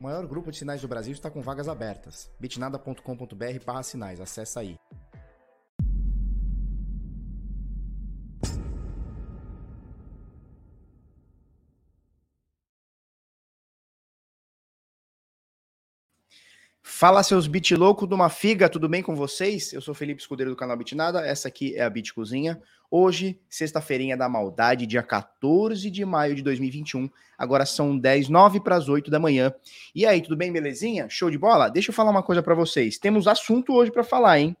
O maior grupo de sinais do Brasil está com vagas abertas. bitnada.com.br barra sinais. Acesse aí. Fala seus bit louco de uma figa, tudo bem com vocês? Eu sou Felipe Escudeiro do canal Bitnada, essa aqui é a Bit Cozinha. Hoje, sexta-feirinha da maldade, dia 14 de maio de 2021. Agora são 10, 9 para as 8 da manhã. E aí, tudo bem, belezinha? Show de bola? Deixa eu falar uma coisa para vocês. Temos assunto hoje para falar, hein?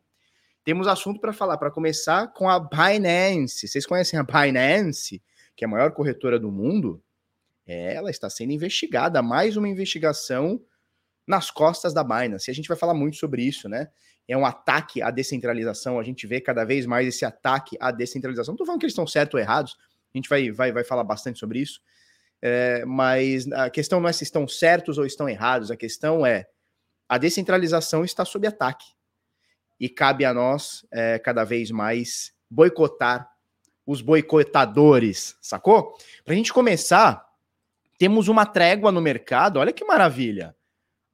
Temos assunto para falar, para começar com a Binance. Vocês conhecem a Binance, que é a maior corretora do mundo? Ela está sendo investigada, mais uma investigação nas costas da Binance. E a gente vai falar muito sobre isso, né? É um ataque à descentralização, a gente vê cada vez mais esse ataque à descentralização. Não tô falando que eles estão certos ou errados, a gente vai, vai, vai falar bastante sobre isso, é, mas a questão não é se estão certos ou estão errados, a questão é a descentralização está sob ataque. E cabe a nós, é, cada vez mais, boicotar os boicotadores, sacou? Para a gente começar, temos uma trégua no mercado, olha que maravilha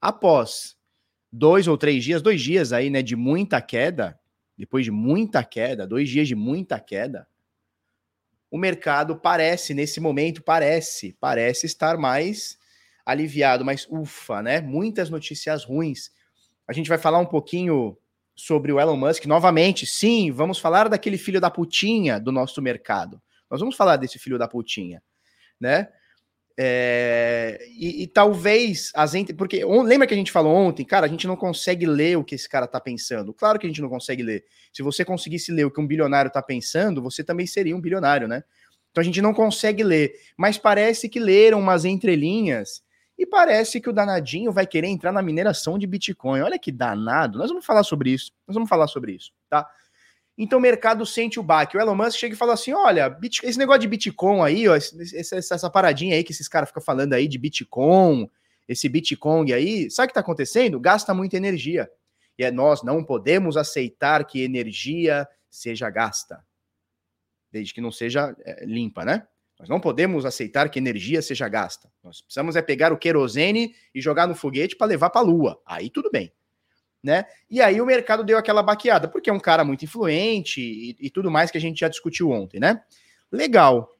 após dois ou três dias, dois dias aí, né, de muita queda, depois de muita queda, dois dias de muita queda, o mercado parece, nesse momento, parece, parece estar mais aliviado, mas ufa, né? Muitas notícias ruins. A gente vai falar um pouquinho sobre o Elon Musk novamente. Sim, vamos falar daquele filho da putinha do nosso mercado. Nós vamos falar desse filho da putinha, né? É, e, e, talvez as porque lembra que a gente falou ontem, cara, a gente não consegue ler o que esse cara tá pensando. Claro que a gente não consegue ler. Se você conseguisse ler o que um bilionário tá pensando, você também seria um bilionário, né? Então a gente não consegue ler, mas parece que leram umas entrelinhas e parece que o danadinho vai querer entrar na mineração de Bitcoin. Olha que danado. Nós vamos falar sobre isso. Nós vamos falar sobre isso, tá? Então o mercado sente o baque. O Elon Musk chega e fala assim: olha, esse negócio de Bitcoin aí, ó, essa, essa paradinha aí que esses caras ficam falando aí de Bitcoin, esse Bitcoin aí, sabe o que está acontecendo? Gasta muita energia. E é, nós não podemos aceitar que energia seja gasta. Desde que não seja é, limpa, né? Nós não podemos aceitar que energia seja gasta. Nós precisamos é pegar o querosene e jogar no foguete para levar para a Lua. Aí tudo bem né? E aí o mercado deu aquela baqueada, porque é um cara muito influente e, e tudo mais que a gente já discutiu ontem, né? Legal.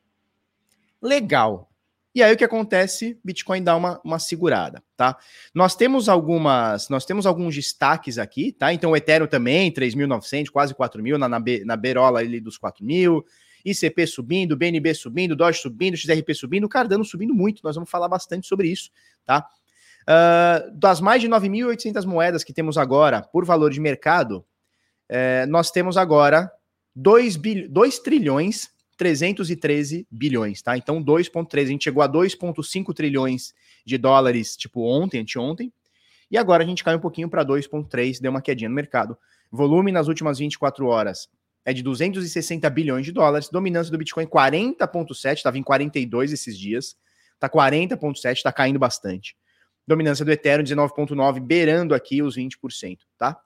Legal. E aí o que acontece? Bitcoin dá uma, uma segurada, tá? Nós temos algumas, nós temos alguns destaques aqui, tá? Então o Ethereum também, 3.900, quase 4.000, na, na, na beirola ali dos 4.000, ICP subindo, BNB subindo, Doge subindo, XRP subindo, Cardano subindo muito, nós vamos falar bastante sobre isso, tá? Uh, das mais de 9.800 moedas que temos agora por valor de mercado, uh, nós temos agora 2, 2 trilhões 313 bilhões, tá? Então 2,3, a gente chegou a 2,5 trilhões de dólares, tipo ontem, anteontem, e agora a gente cai um pouquinho para 2,3, deu uma quedinha no mercado. Volume nas últimas 24 horas é de 260 bilhões de dólares, dominância do Bitcoin 40,7, estava em 42 esses dias, tá 40,7, está caindo bastante. Dominância do Ethereum 19,9, beirando aqui os 20%, tá?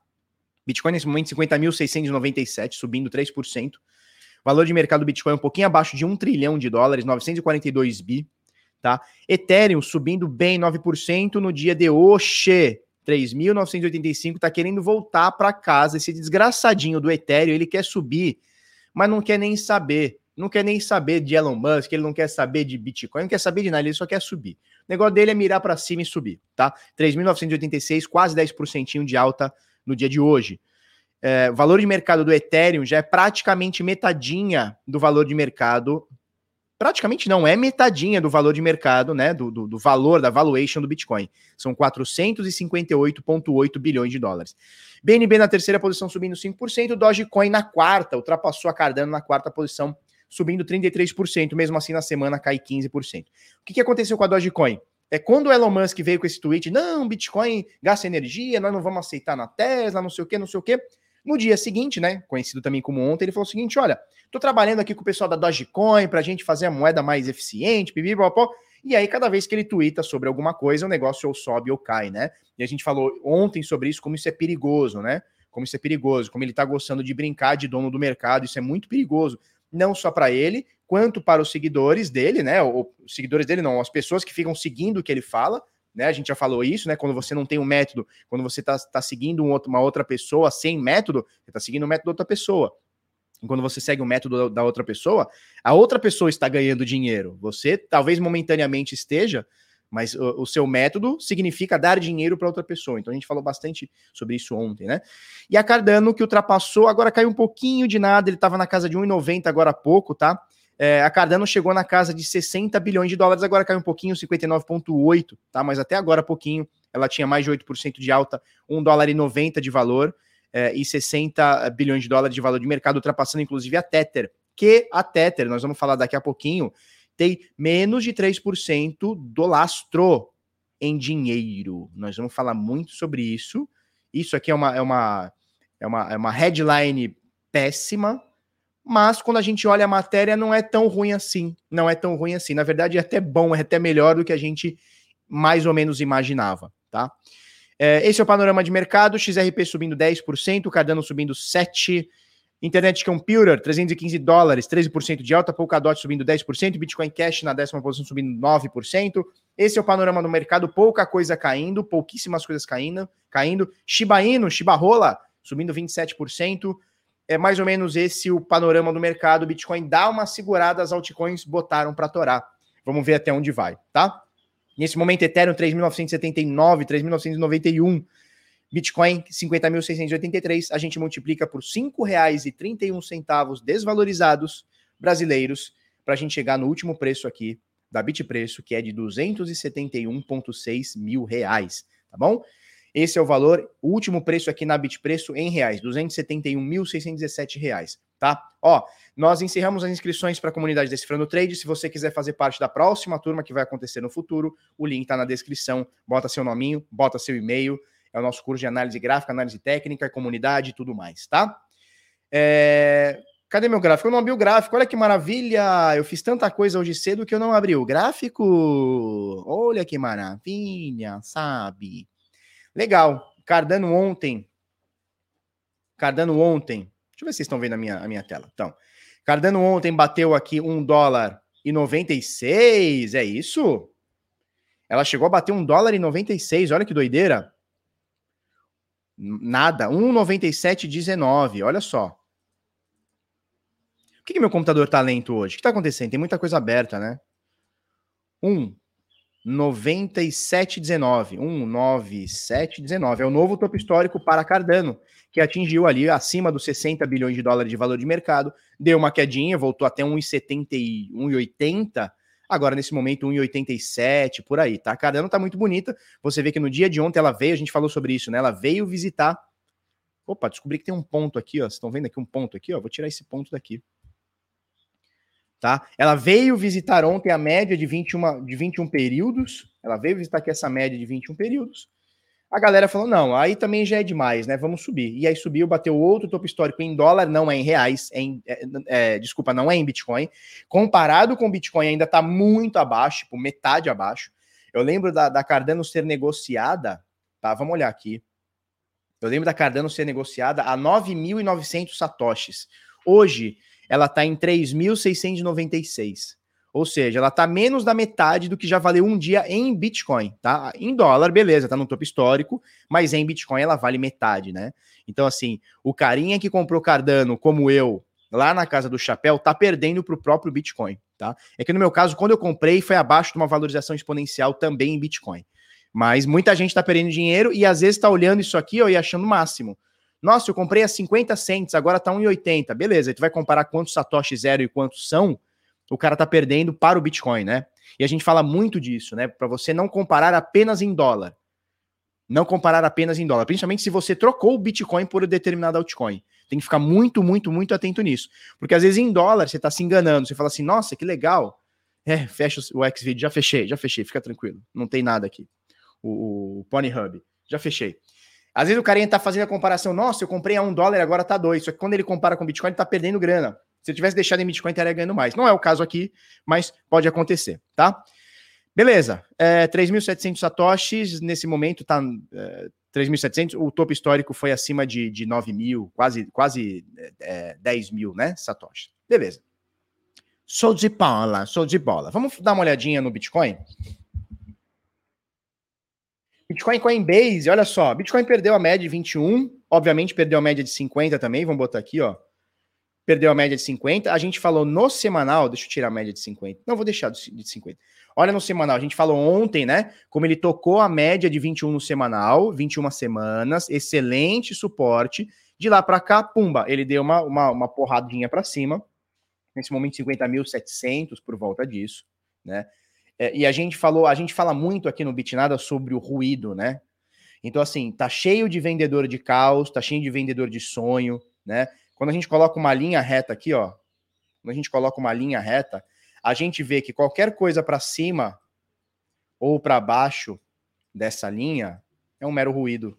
Bitcoin nesse momento 50.697, subindo 3%. Valor de mercado do Bitcoin um pouquinho abaixo de 1 trilhão de dólares, 942 bi, tá? Ethereum subindo bem 9% no dia de hoje, 3.985, tá querendo voltar para casa. Esse desgraçadinho do Ethereum, ele quer subir, mas não quer nem saber não quer nem saber de Elon Musk, ele não quer saber de Bitcoin, não quer saber de nada, ele só quer subir. O negócio dele é mirar para cima e subir, tá? 3.986, quase 10% de alta no dia de hoje. É, valor de mercado do Ethereum já é praticamente metadinha do valor de mercado. Praticamente não, é metadinha do valor de mercado, né? Do, do, do valor, da valuation do Bitcoin. São 458,8 bilhões de dólares. BNB na terceira posição subindo 5%, Dogecoin na quarta, ultrapassou a Cardano na quarta posição subindo 33%, mesmo assim na semana cai 15%. O que, que aconteceu com a Dogecoin? É quando o Elon Musk veio com esse tweet, não, Bitcoin gasta energia, nós não vamos aceitar na Tesla, não sei o que, não sei o que. No dia seguinte, né, conhecido também como ontem, ele falou o seguinte, olha, tô trabalhando aqui com o pessoal da Dogecoin pra gente fazer a moeda mais eficiente, pipipopó. E aí, cada vez que ele twitta sobre alguma coisa, o negócio ou sobe ou cai, né? E a gente falou ontem sobre isso, como isso é perigoso, né? Como isso é perigoso, como ele tá gostando de brincar de dono do mercado, isso é muito perigoso não só para ele, quanto para os seguidores dele, né? Ou, os seguidores dele não, as pessoas que ficam seguindo o que ele fala, né? A gente já falou isso, né? Quando você não tem um método, quando você está tá seguindo um outro, uma outra pessoa sem método, você está seguindo o método da outra pessoa. E quando você segue o método da outra pessoa, a outra pessoa está ganhando dinheiro. Você talvez momentaneamente esteja, mas o, o seu método significa dar dinheiro para outra pessoa. Então a gente falou bastante sobre isso ontem, né? E a Cardano, que ultrapassou, agora caiu um pouquinho de nada, ele estava na casa de 1,90 agora há pouco, tá? É, a Cardano chegou na casa de 60 bilhões de dólares, agora caiu um pouquinho, 59,8, tá? Mas até agora pouquinho, ela tinha mais de 8% de alta, 1 dólar e 90 de valor é, e 60 bilhões de dólares de valor de mercado, ultrapassando inclusive a Tether, que a Tether, nós vamos falar daqui a pouquinho, tem menos de 3% do lastro em dinheiro. Nós vamos falar muito sobre isso. Isso aqui é uma, é uma, é uma, é uma headline péssima, mas quando a gente olha a matéria, não é tão ruim assim. Não é tão ruim assim. Na verdade, é até bom, é até melhor do que a gente mais ou menos imaginava, tá? É, esse é o panorama de mercado, XRP subindo 10%, Cardano subindo 7%, Internet Computer, 315 dólares, 13% de alta, Polkadot subindo 10%, Bitcoin Cash na décima posição subindo 9%. Esse é o panorama do mercado, pouca coisa caindo, pouquíssimas coisas caindo, caindo. Shiba Inu, Shiba Rola, subindo 27%. É mais ou menos esse o panorama do mercado. Bitcoin dá uma segurada, as altcoins botaram para torar. Vamos ver até onde vai, tá? Nesse momento, Ethereum 3.979, 3.991. Bitcoin 50.683, a gente multiplica por R$ 5,31 desvalorizados brasileiros para a gente chegar no último preço aqui da Bitpreço, que é de 271,6 mil reais, tá bom? Esse é o valor, o último preço aqui na Bitpreço em reais, 271.617 reais, tá? Ó, nós encerramos as inscrições para a comunidade Decifrando Trade. Se você quiser fazer parte da próxima turma que vai acontecer no futuro, o link está na descrição. Bota seu nominho, bota seu e-mail. É o nosso curso de análise gráfica, análise técnica, comunidade e tudo mais, tá? É... Cadê meu gráfico? Eu não abri o gráfico. Olha que maravilha! Eu fiz tanta coisa hoje cedo que eu não abri o gráfico. Olha que maravilha, sabe? Legal. Cardano ontem. Cardano ontem. Deixa eu ver se vocês estão vendo a minha, a minha tela. Então, Cardano ontem bateu aqui um dólar e 96. É isso? Ela chegou a bater um dólar e 96. Olha que doideira. Nada, 1,9719, olha só. Por que, que meu computador tá lento hoje? O que tá acontecendo? Tem muita coisa aberta, né? 1,9719, 1,9719. É o novo topo histórico para Cardano, que atingiu ali acima dos 60 bilhões de dólares de valor de mercado, deu uma quedinha, voltou até 1,70, 1,80 Agora, nesse momento, 1,87 por aí, tá? A Cardano tá muito bonita. Você vê que no dia de ontem ela veio, a gente falou sobre isso, né? Ela veio visitar. Opa, descobri que tem um ponto aqui, ó. Vocês estão vendo aqui um ponto aqui, ó? Vou tirar esse ponto daqui. Tá? Ela veio visitar ontem a média de 21, de 21 períodos. Ela veio visitar aqui essa média de 21 períodos. A galera falou: não, aí também já é demais, né? Vamos subir. E aí subiu, bateu outro topo histórico em dólar, não é em reais, é em, é, é, desculpa, não é em Bitcoin. Comparado com Bitcoin, ainda está muito abaixo, tipo, metade abaixo. Eu lembro da, da Cardano ser negociada, tá? Vamos olhar aqui. Eu lembro da Cardano ser negociada a 9.900 satoshis. Hoje, ela está em 3.696. Ou seja, ela está menos da metade do que já valeu um dia em Bitcoin, tá? Em dólar, beleza, tá no topo histórico, mas em Bitcoin ela vale metade, né? Então, assim, o carinha que comprou Cardano, como eu, lá na casa do chapéu, tá perdendo pro próprio Bitcoin, tá? É que no meu caso, quando eu comprei, foi abaixo de uma valorização exponencial também em Bitcoin. Mas muita gente tá perdendo dinheiro e às vezes tá olhando isso aqui ó, e achando o máximo. Nossa, eu comprei a 50 cents, agora tá 1,80. Beleza, tu vai comparar quantos satoshis zero e quantos são, o cara tá perdendo para o Bitcoin, né? E a gente fala muito disso, né? Para você não comparar apenas em dólar. Não comparar apenas em dólar, principalmente se você trocou o Bitcoin por determinado altcoin. Tem que ficar muito, muito, muito atento nisso. Porque às vezes em dólar você está se enganando. Você fala assim, nossa, que legal. É, fecha o Xvideo, já fechei, já fechei, fica tranquilo. Não tem nada aqui. O, o Pony Hub, já fechei. Às vezes o carinha tá fazendo a comparação, nossa, eu comprei a um dólar, agora tá dois. Só que quando ele compara com o Bitcoin, ele tá perdendo grana. Se eu tivesse deixado em Bitcoin, estaria ganhando mais. Não é o caso aqui, mas pode acontecer, tá? Beleza. É, 3.700 satoshis, nesse momento tá é, 3.700. O topo histórico foi acima de, de 9 mil, quase, quase é, 10 mil, né? Satoshis. Beleza. Sou de bola, sou de bola. Vamos dar uma olhadinha no Bitcoin? Bitcoin Coinbase, olha só, Bitcoin perdeu a média de 21, obviamente perdeu a média de 50 também, vamos botar aqui, ó. Perdeu a média de 50. A gente falou no semanal, deixa eu tirar a média de 50. Não, vou deixar de 50. Olha no semanal, a gente falou ontem, né? Como ele tocou a média de 21 no semanal, 21 semanas, excelente suporte. De lá para cá, pumba, ele deu uma, uma, uma porradinha para cima. Nesse momento, 50.700 por volta disso, né? É, e a gente falou, a gente fala muito aqui no Bitnada sobre o ruído, né? Então, assim, tá cheio de vendedor de caos, tá cheio de vendedor de sonho, né? Quando a gente coloca uma linha reta aqui, ó, quando a gente coloca uma linha reta, a gente vê que qualquer coisa para cima ou para baixo dessa linha é um mero ruído,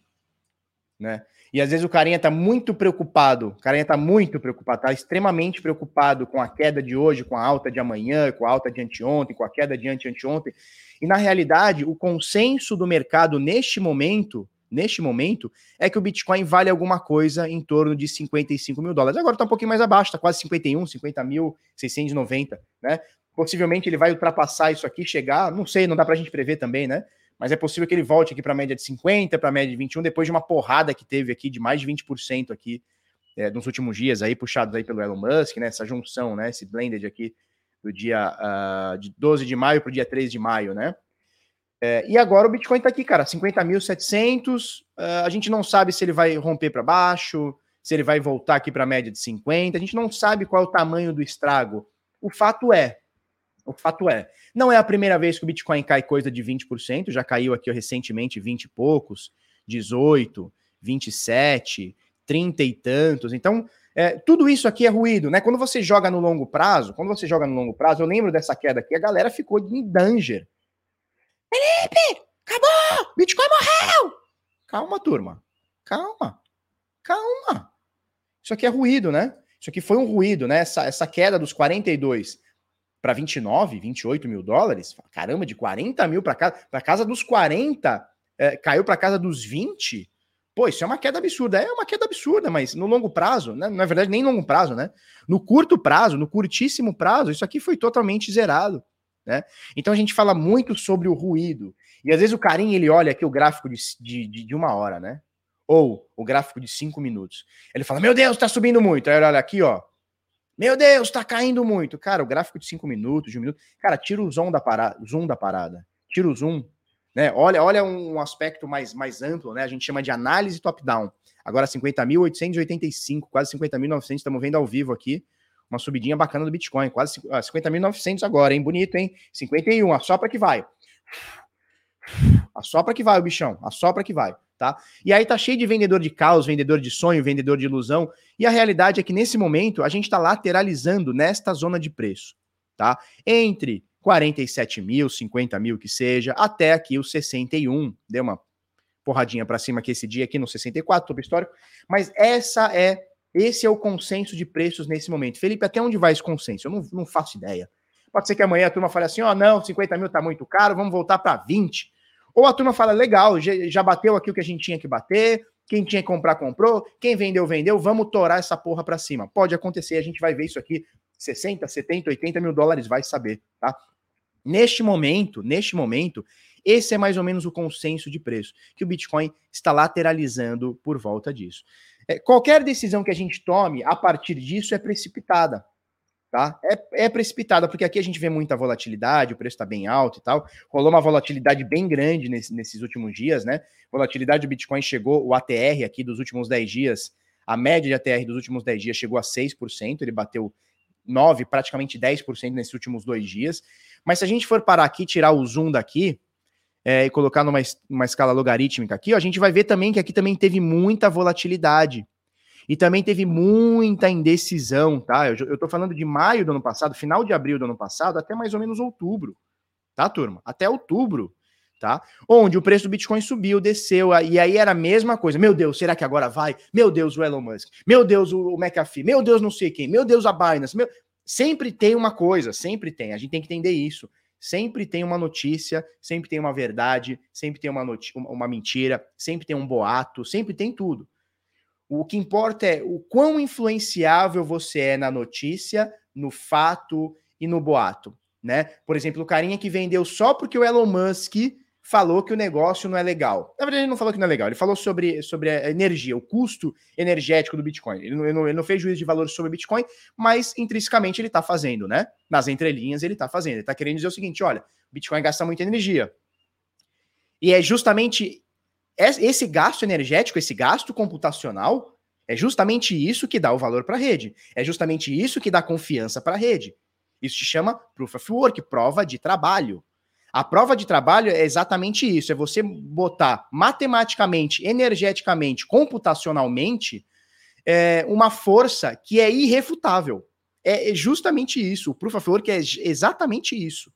né? E às vezes o carinha tá muito preocupado, o carinha tá muito preocupado, tá extremamente preocupado com a queda de hoje, com a alta de amanhã, com a alta de anteontem, com a queda de anteontem. E na realidade, o consenso do mercado neste momento, neste momento, é que o Bitcoin vale alguma coisa em torno de 55 mil dólares. Agora tá um pouquinho mais abaixo, tá quase 51, 50 mil, 690, né? Possivelmente ele vai ultrapassar isso aqui, chegar, não sei, não dá pra gente prever também, né? Mas é possível que ele volte aqui para a média de 50, para a média de 21, depois de uma porrada que teve aqui de mais de 20% aqui é, nos últimos dias, aí puxados aí pelo Elon Musk, né? Essa junção, né? Esse blended aqui do dia uh, de 12 de maio para o dia 3 de maio, né? É, e agora o Bitcoin está aqui, cara, 50.700. Uh, ah, a gente não sabe se ele vai romper para baixo, se ele vai voltar aqui para a média de 50. A gente não sabe qual é o tamanho do estrago. O fato é, o fato é, não é a primeira vez que o Bitcoin cai coisa de 20%, já caiu aqui recentemente 20 e poucos, 18, 27, 30 e tantos. Então, é, tudo isso aqui é ruído, né? Quando você joga no longo prazo, quando você joga no longo prazo, eu lembro dessa queda aqui, a galera ficou em danger. Felipe, acabou! Bitcoin morreu! Calma, turma. Calma. Calma. Isso aqui é ruído, né? Isso aqui foi um ruído, né? Essa, essa queda dos 42 para 29, 28 mil dólares, caramba, de 40 mil para casa, para casa dos 40, é, caiu para casa dos 20. Pô, isso é uma queda absurda. É uma queda absurda, mas no longo prazo, né? na verdade, nem longo prazo, né? No curto prazo, no curtíssimo prazo, isso aqui foi totalmente zerado. Né? Então a gente fala muito sobre o ruído. E às vezes o carinha ele olha aqui o gráfico de, de, de uma hora, né? Ou o gráfico de cinco minutos. Ele fala: Meu Deus, tá subindo muito. Aí ele olha aqui, ó. Meu Deus, tá caindo muito. Cara, o gráfico de 5 minutos, de um minuto. Cara, tira o zoom da parada, zoom da parada. Tira o zoom, né? Olha, olha um aspecto mais, mais amplo, né? A gente chama de análise top-down. Agora 50.885, quase 50.900, estamos vendo ao vivo aqui. Uma subidinha bacana do Bitcoin, quase 50.900 agora, hein? Bonito, hein? 51, assopra que vai. Assopra que vai o bichão, assopra que vai tá? E aí tá cheio de vendedor de caos, vendedor de sonho, vendedor de ilusão, e a realidade é que nesse momento a gente está lateralizando nesta zona de preço, tá? Entre 47 mil, 50 mil que seja, até aqui os 61, deu uma porradinha para cima aqui esse dia aqui no 64, top histórico, mas essa é esse é o consenso de preços nesse momento. Felipe, até onde vai esse consenso? Eu não, não faço ideia. Pode ser que amanhã a turma fale assim: ó, oh, não, 50 mil tá muito caro, vamos voltar para 20. Ou a turma fala, legal, já bateu aqui o que a gente tinha que bater, quem tinha que comprar, comprou, quem vendeu, vendeu, vamos torar essa porra pra cima. Pode acontecer, a gente vai ver isso aqui, 60, 70, 80 mil dólares, vai saber, tá? Neste momento, neste momento, esse é mais ou menos o consenso de preço, que o Bitcoin está lateralizando por volta disso. É, qualquer decisão que a gente tome a partir disso é precipitada tá? É, é precipitada, porque aqui a gente vê muita volatilidade, o preço está bem alto e tal. Rolou uma volatilidade bem grande nesse, nesses últimos dias, né? Volatilidade do Bitcoin chegou, o ATR aqui dos últimos 10 dias, a média de ATR dos últimos 10 dias chegou a 6%, ele bateu 9, praticamente 10% nesses últimos dois dias. Mas se a gente for parar aqui, tirar o zoom daqui, é, e colocar numa, numa escala logarítmica aqui, ó, a gente vai ver também que aqui também teve muita volatilidade. E também teve muita indecisão, tá? Eu, tô falando de maio do ano passado, final de abril do ano passado, até mais ou menos outubro, tá, turma? Até outubro, tá? Onde o preço do Bitcoin subiu, desceu, e aí era a mesma coisa. Meu Deus, será que agora vai? Meu Deus, o Elon Musk. Meu Deus, o McAfee. Meu Deus, não sei quem. Meu Deus, a Binance. Meu... Sempre tem uma coisa, sempre tem. A gente tem que entender isso. Sempre tem uma notícia, sempre tem uma verdade, sempre tem uma, uma mentira, sempre tem um boato, sempre tem tudo. O que importa é o quão influenciável você é na notícia, no fato e no boato, né? Por exemplo, o carinha que vendeu só porque o Elon Musk falou que o negócio não é legal. Na verdade, ele não falou que não é legal, ele falou sobre, sobre a energia, o custo energético do Bitcoin. Ele não, ele não, ele não fez juízo de valor sobre o Bitcoin, mas intrinsecamente ele está fazendo, né? Nas entrelinhas ele está fazendo. Ele está querendo dizer o seguinte: olha, o Bitcoin gasta muita energia. E é justamente esse gasto energético, esse gasto computacional, é justamente isso que dá o valor para a rede. É justamente isso que dá confiança para a rede. Isso se chama proof of work, prova de trabalho. A prova de trabalho é exatamente isso: é você botar matematicamente, energeticamente, computacionalmente é, uma força que é irrefutável. É, é justamente isso. O proof of work é exatamente isso.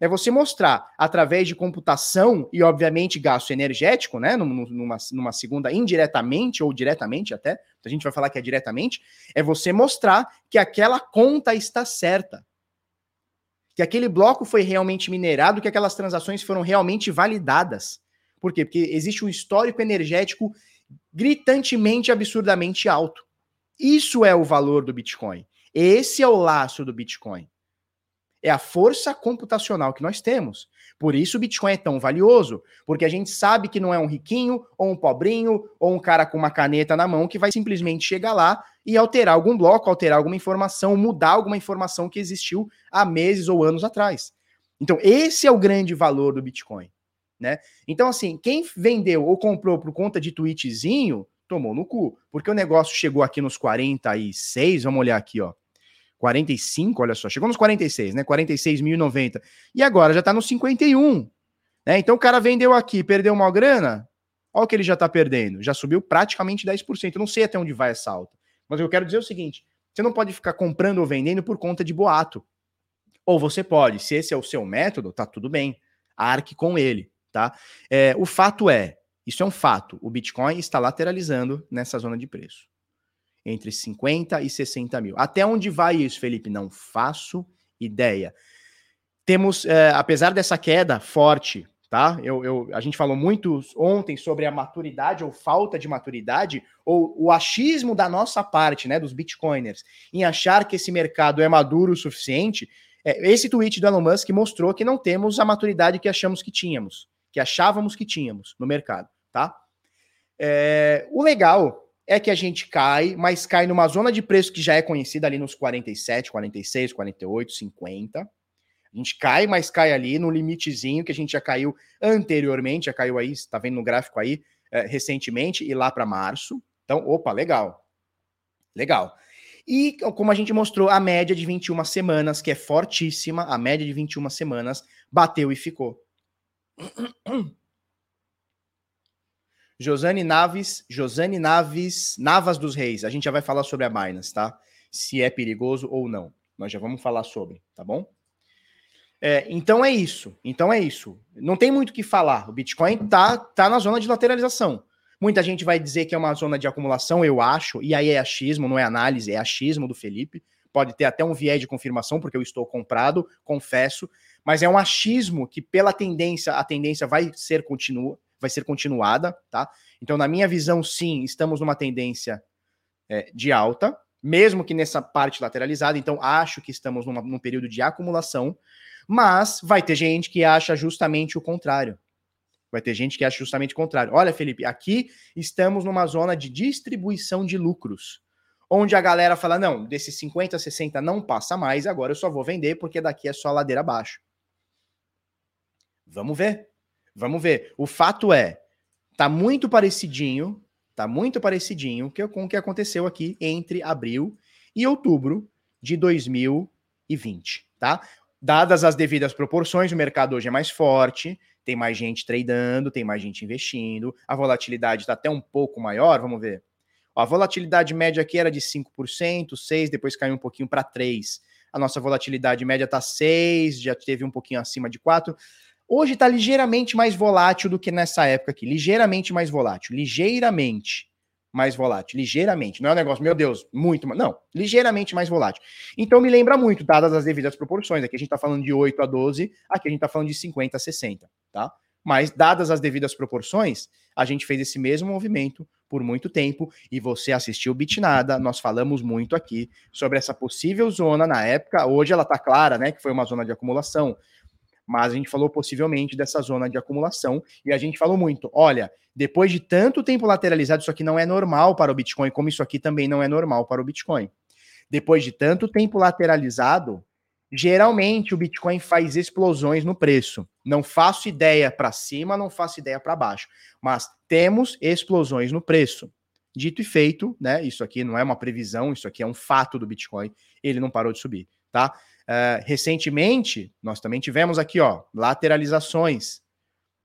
É você mostrar através de computação e, obviamente, gasto energético, né? Numa, numa segunda, indiretamente ou diretamente até, a gente vai falar que é diretamente, é você mostrar que aquela conta está certa que aquele bloco foi realmente minerado, que aquelas transações foram realmente validadas. Por quê? Porque existe um histórico energético gritantemente, absurdamente alto. Isso é o valor do Bitcoin. Esse é o laço do Bitcoin. É a força computacional que nós temos. Por isso o Bitcoin é tão valioso, porque a gente sabe que não é um riquinho, ou um pobrinho, ou um cara com uma caneta na mão que vai simplesmente chegar lá e alterar algum bloco, alterar alguma informação, mudar alguma informação que existiu há meses ou anos atrás. Então, esse é o grande valor do Bitcoin, né? Então, assim, quem vendeu ou comprou por conta de tweetzinho, tomou no cu, porque o negócio chegou aqui nos 46, vamos olhar aqui, ó. 45, olha só, chegou nos 46, né? 46.090. E agora já tá nos 51. Né? Então o cara vendeu aqui, perdeu uma grana, olha o que ele já tá perdendo. Já subiu praticamente 10%. Eu não sei até onde vai essa alta. Mas eu quero dizer é o seguinte: você não pode ficar comprando ou vendendo por conta de boato. Ou você pode, se esse é o seu método, tá tudo bem. Arque com ele, tá? É, o fato é, isso é um fato, o Bitcoin está lateralizando nessa zona de preço entre 50 e 60 mil. Até onde vai isso, Felipe? Não faço ideia. Temos, é, apesar dessa queda forte, tá? Eu, eu, a gente falou muito ontem sobre a maturidade ou falta de maturidade, ou o achismo da nossa parte, né, dos bitcoiners, em achar que esse mercado é maduro o suficiente. É, esse tweet do Elon Musk mostrou que não temos a maturidade que achamos que tínhamos, que achávamos que tínhamos no mercado, tá? É, o legal é que a gente cai, mas cai numa zona de preço que já é conhecida ali nos 47, 46, 48, 50. A gente cai, mas cai ali no limitezinho que a gente já caiu anteriormente, já caiu aí, está vendo no gráfico aí, é, recentemente, e lá para março. Então, opa, legal. Legal. E como a gente mostrou, a média de 21 semanas, que é fortíssima, a média de 21 semanas, bateu e ficou. Josane Naves, Josane Naves, Navas dos Reis. A gente já vai falar sobre a Binance, tá? Se é perigoso ou não. Nós já vamos falar sobre, tá bom? É, então é isso. Então é isso. Não tem muito o que falar. O Bitcoin tá, tá na zona de lateralização. Muita gente vai dizer que é uma zona de acumulação, eu acho, e aí é achismo, não é análise, é achismo do Felipe. Pode ter até um viés de confirmação, porque eu estou comprado, confesso, mas é um achismo que, pela tendência, a tendência vai ser continua, vai ser continuada, tá? Então, na minha visão, sim, estamos numa tendência é, de alta, mesmo que nessa parte lateralizada. Então, acho que estamos numa, num período de acumulação, mas vai ter gente que acha justamente o contrário. Vai ter gente que acha justamente o contrário. Olha, Felipe, aqui estamos numa zona de distribuição de lucros, onde a galera fala: não, desses 50, 60 não passa mais, agora eu só vou vender porque daqui é só ladeira abaixo. Vamos ver. Vamos ver. O fato é, tá muito parecidinho, tá muito parecidinho com o que aconteceu aqui entre abril e outubro de 2020, tá? Dadas as devidas proporções, o mercado hoje é mais forte, tem mais gente tradando, tem mais gente investindo, a volatilidade está até um pouco maior, vamos ver. A volatilidade média aqui era de 5%, 6%, depois caiu um pouquinho para 3%. A nossa volatilidade média está 6%, já teve um pouquinho acima de 4%. Hoje está ligeiramente mais volátil do que nessa época aqui. Ligeiramente mais volátil. Ligeiramente mais volátil. Ligeiramente. Não é um negócio, meu Deus, muito. Não. Ligeiramente mais volátil. Então me lembra muito, dadas as devidas proporções. Aqui a gente está falando de 8 a 12, aqui a gente está falando de 50 a 60, tá? Mas, dadas as devidas proporções, a gente fez esse mesmo movimento por muito tempo e você assistiu Bitnada. Nós falamos muito aqui sobre essa possível zona na época. Hoje ela está clara, né? Que foi uma zona de acumulação Mas a gente falou possivelmente dessa zona de acumulação e a gente falou muito. Olha, depois de tanto tempo lateralizado, isso aqui não é normal para o Bitcoin, como isso aqui também não é normal para o Bitcoin. Depois de tanto tempo lateralizado, geralmente o Bitcoin faz explosões no preço. Não faço ideia para cima, não faço ideia para baixo, mas temos explosões no preço. Dito e feito, né? Isso aqui não é uma previsão, isso aqui é um fato do Bitcoin. Ele não parou de subir, tá? Uh, recentemente, nós também tivemos aqui, ó, lateralizações.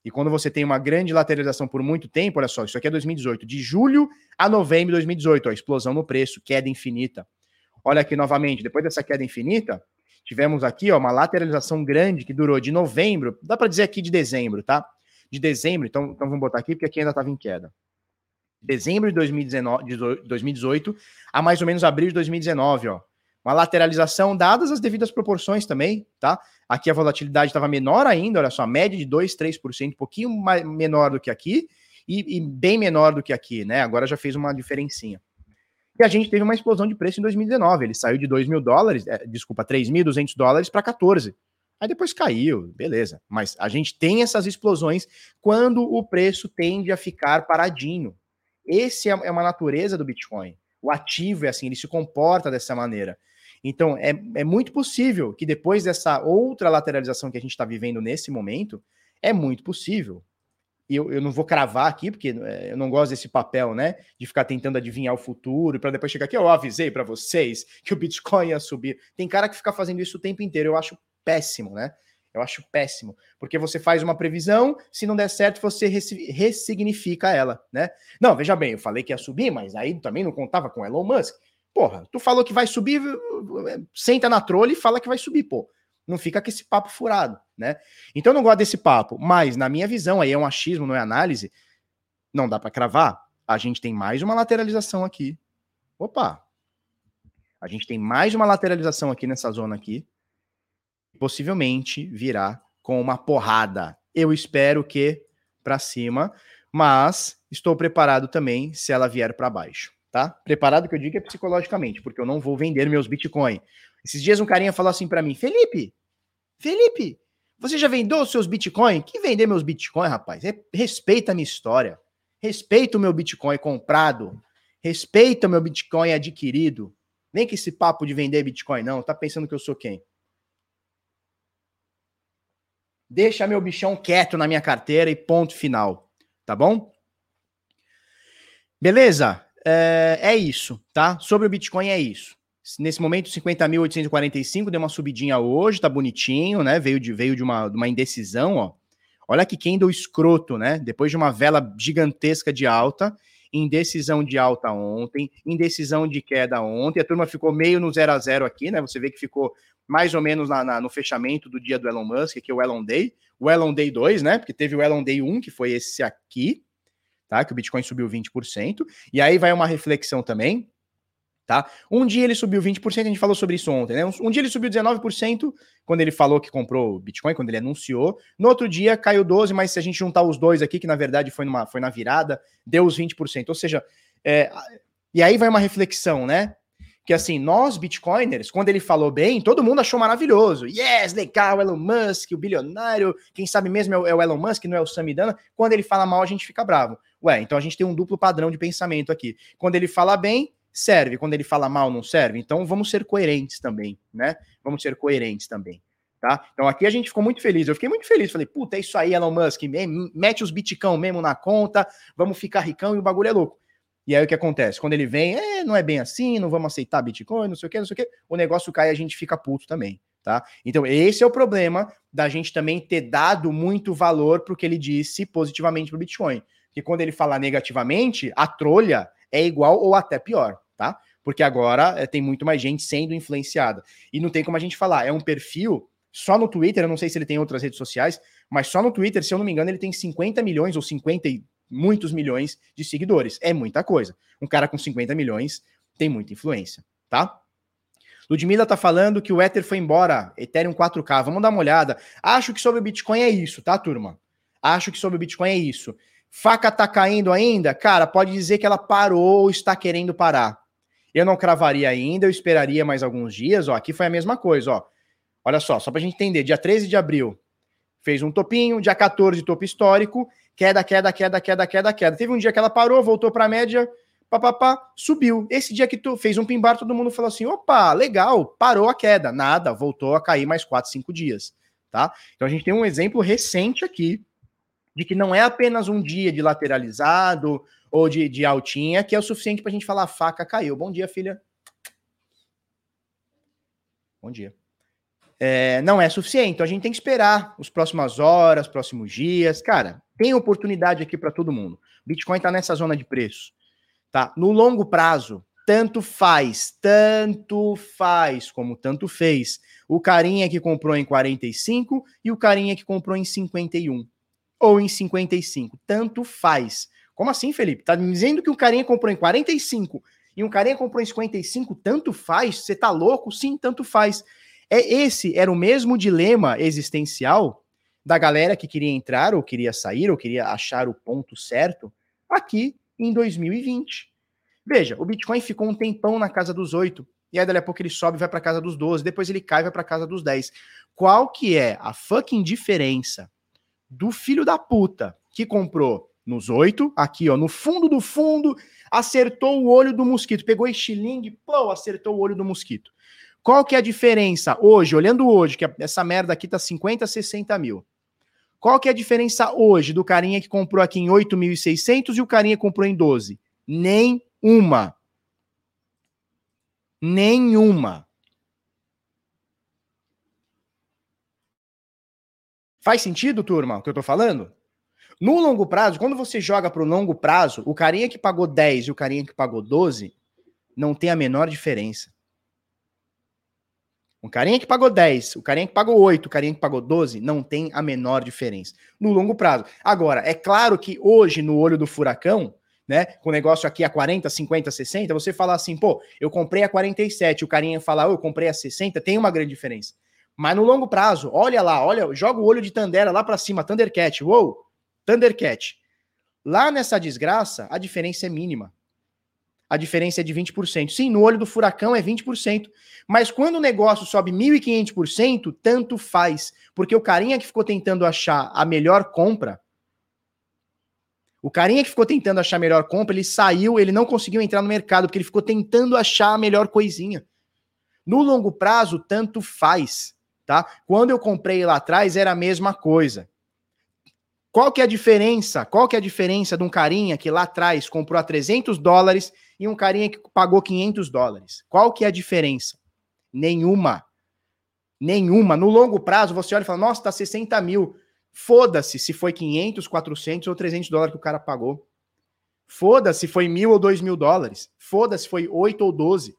E quando você tem uma grande lateralização por muito tempo, olha só, isso aqui é 2018, de julho a novembro de 2018, ó, explosão no preço, queda infinita. Olha aqui novamente, depois dessa queda infinita, tivemos aqui ó, uma lateralização grande que durou de novembro, dá para dizer aqui de dezembro, tá? De dezembro, então, então vamos botar aqui porque aqui ainda estava em queda dezembro de, 2019, de 2018 a mais ou menos abril de 2019, ó. Uma lateralização dadas as devidas proporções também, tá? Aqui a volatilidade estava menor ainda, olha só, média de 2, 3%, um pouquinho mais, menor do que aqui e, e, bem menor do que aqui, né? Agora já fez uma diferencinha. E a gente teve uma explosão de preço em 2019, ele saiu de 2 mil dólares, é, desculpa, 3.200 dólares para 14. Aí depois caiu, beleza. Mas a gente tem essas explosões quando o preço tende a ficar paradinho, esse é, é uma natureza do Bitcoin. O ativo é assim, ele se comporta dessa maneira. Então, é, é muito possível que depois dessa outra lateralização que a gente está vivendo nesse momento, é muito possível. Eu, eu não vou cravar aqui, porque é, eu não gosto desse papel, né? De ficar tentando adivinhar o futuro, para depois chegar aqui, eu avisei para vocês que o Bitcoin ia subir. Tem cara que fica fazendo isso o tempo inteiro, eu acho péssimo, né? Eu acho péssimo, porque você faz uma previsão, se não der certo, você ressignifica ela, né? Não, veja bem, eu falei que ia subir, mas aí também não contava com Elon Musk. Porra, tu falou que vai subir, senta na trolha e fala que vai subir, pô. Não fica com esse papo furado, né? Então eu não gosto desse papo, mas na minha visão, aí é um achismo, não é análise, não dá para cravar. A gente tem mais uma lateralização aqui. Opa! A gente tem mais uma lateralização aqui nessa zona aqui possivelmente virá com uma porrada. Eu espero que para cima, mas estou preparado também se ela vier para baixo, tá? Preparado que eu digo é psicologicamente, porque eu não vou vender meus Bitcoin. Esses dias um carinha falou assim para mim: "Felipe, Felipe, você já vendeu os seus Bitcoin? Que vender meus Bitcoin, rapaz? Respeita a minha história. Respeita o meu Bitcoin comprado. Respeita o meu Bitcoin adquirido. Vem com esse papo de vender Bitcoin, não. Tá pensando que eu sou quem? Deixa meu bichão quieto na minha carteira e ponto final, tá bom? Beleza? É, é isso, tá? Sobre o Bitcoin é isso. Nesse momento, 50.845, deu uma subidinha hoje, tá bonitinho, né? Veio de, veio de, uma, de uma indecisão, ó. Olha que candle escroto, né? Depois de uma vela gigantesca de alta, indecisão de alta ontem, indecisão de queda ontem, a turma ficou meio no 0 a 0 aqui, né? Você vê que ficou mais ou menos na, na, no fechamento do dia do Elon Musk, que é o Elon Day, o Elon Day 2, né? Porque teve o Elon Day 1, que foi esse aqui, tá? Que o Bitcoin subiu 20%. E aí vai uma reflexão também, tá? Um dia ele subiu 20%, a gente falou sobre isso ontem, né? Um, um dia ele subiu 19% quando ele falou que comprou o Bitcoin, quando ele anunciou. No outro dia caiu 12, mas se a gente juntar os dois aqui, que na verdade foi, numa, foi na virada, deu os 20%. Ou seja, é, e aí vai uma reflexão, né? Que assim, nós bitcoiners, quando ele falou bem, todo mundo achou maravilhoso. Yes, legal, Elon Musk, o bilionário, quem sabe mesmo é o é Elon Musk, não é o Samidana. Quando ele fala mal, a gente fica bravo. Ué, então a gente tem um duplo padrão de pensamento aqui. Quando ele fala bem, serve. Quando ele fala mal, não serve. Então vamos ser coerentes também, né? Vamos ser coerentes também. Tá? Então aqui a gente ficou muito feliz. Eu fiquei muito feliz. Falei, puta, é isso aí, Elon Musk. Mete os bitcão mesmo na conta, vamos ficar ricão e o bagulho é louco. E aí o que acontece? Quando ele vem, é, não é bem assim, não vamos aceitar Bitcoin, não sei o que, não sei o que, o negócio cai e a gente fica puto também, tá? Então, esse é o problema da gente também ter dado muito valor para o que ele disse positivamente para o Bitcoin. Porque quando ele falar negativamente, a trolha é igual ou até pior, tá? Porque agora é, tem muito mais gente sendo influenciada. E não tem como a gente falar, é um perfil só no Twitter, eu não sei se ele tem outras redes sociais, mas só no Twitter, se eu não me engano, ele tem 50 milhões ou 50 muitos milhões de seguidores. É muita coisa. Um cara com 50 milhões tem muita influência, tá? Ludmilla tá falando que o Ether foi embora, Ethereum 4K. Vamos dar uma olhada. Acho que sobre o Bitcoin é isso, tá, turma? Acho que sobre o Bitcoin é isso. Faca tá caindo ainda? Cara, pode dizer que ela parou ou está querendo parar. Eu não cravaria ainda, eu esperaria mais alguns dias. Ó, aqui foi a mesma coisa, ó. Olha só, só pra gente entender. Dia 13 de abril, fez um topinho, dia 14, topo histórico, queda, queda, queda, queda, queda, queda. Teve um dia que ela parou, voltou para a média, papapá, subiu. Esse dia que tu fez um pimbar, todo mundo falou assim: opa, legal, parou a queda. Nada, voltou a cair mais 4, 5 dias, tá? Então a gente tem um exemplo recente aqui de que não é apenas um dia de lateralizado ou de, de altinha que é o suficiente para a gente falar a faca caiu. Bom dia, filha. Bom dia. É, não é suficiente. Então a gente tem que esperar as próximas horas, próximos dias. Cara, tem oportunidade aqui para todo mundo. Bitcoin está nessa zona de preço. Tá? No longo prazo, tanto faz, tanto faz, como tanto fez. O carinha que comprou em 45 e o carinha que comprou em 51 ou em 55. Tanto faz. Como assim, Felipe? Tá dizendo que o carinha comprou em 45 e um carinha comprou em 55, tanto faz? Você tá louco? Sim, tanto faz. É esse era o mesmo dilema existencial da galera que queria entrar ou queria sair ou queria achar o ponto certo aqui em 2020. Veja, o Bitcoin ficou um tempão na casa dos 8, e aí dali a pouco ele sobe e vai para casa dos 12, depois ele cai e vai para casa dos 10. Qual que é a fucking diferença do filho da puta que comprou nos 8, aqui ó, no fundo do fundo, acertou o olho do mosquito, pegou estilingue, pô, acertou o olho do mosquito. Qual que é a diferença hoje, olhando hoje, que essa merda aqui tá 50, 60 mil. Qual que é a diferença hoje do carinha que comprou aqui em 8.600 e o carinha que comprou em 12? Nenhuma. Nenhuma. Faz sentido, turma, o que eu tô falando? No longo prazo, quando você joga para o longo prazo, o carinha que pagou 10 e o carinha que pagou 12 não tem a menor diferença. Um carinha que pagou 10, o carinha que pagou 8, o carinha que pagou 12, não tem a menor diferença no longo prazo. Agora, é claro que hoje, no olho do furacão, né, com o negócio aqui a 40, 50, 60, você falar assim, pô, eu comprei a 47, o carinha falar, oh, eu comprei a 60, tem uma grande diferença. Mas no longo prazo, olha lá, olha, joga o olho de Tandera lá para cima, Thundercat, uou, Thundercat. Lá nessa desgraça, a diferença é mínima a diferença é de 20%. Sim, no olho do furacão é 20%. Mas quando o negócio sobe 1.500%, tanto faz. Porque o carinha que ficou tentando achar a melhor compra, o carinha que ficou tentando achar a melhor compra, ele saiu, ele não conseguiu entrar no mercado, porque ele ficou tentando achar a melhor coisinha. No longo prazo, tanto faz, tá? Quando eu comprei lá atrás, era a mesma coisa. Qual que é a diferença? Qual que é a diferença de um carinha que lá atrás comprou a 300 dólares e um carinha que pagou 500 dólares. Qual que é a diferença? Nenhuma. Nenhuma. No longo prazo, você olha e fala, nossa, tá 60 mil. Foda-se se foi 500, 400 ou 300 dólares que o cara pagou. Foda-se se foi mil ou dois mil dólares. Foda-se se foi 8 ou 12.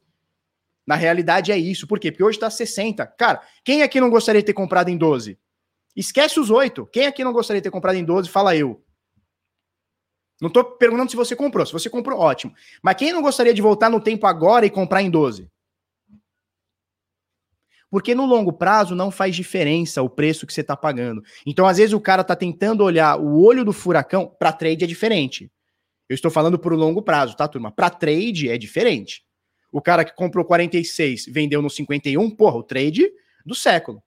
Na realidade é isso. Por quê? Porque hoje tá 60. Cara, quem aqui não gostaria de ter comprado em 12? Esquece os 8. Quem aqui não gostaria de ter comprado em 12? Fala eu. Não estou perguntando se você comprou. Se você comprou, ótimo. Mas quem não gostaria de voltar no tempo agora e comprar em 12? Porque no longo prazo não faz diferença o preço que você está pagando. Então, às vezes, o cara está tentando olhar o olho do furacão. Para trade é diferente. Eu estou falando por longo prazo, tá, turma? Para trade é diferente. O cara que comprou 46 vendeu no 51, porra, o trade do século.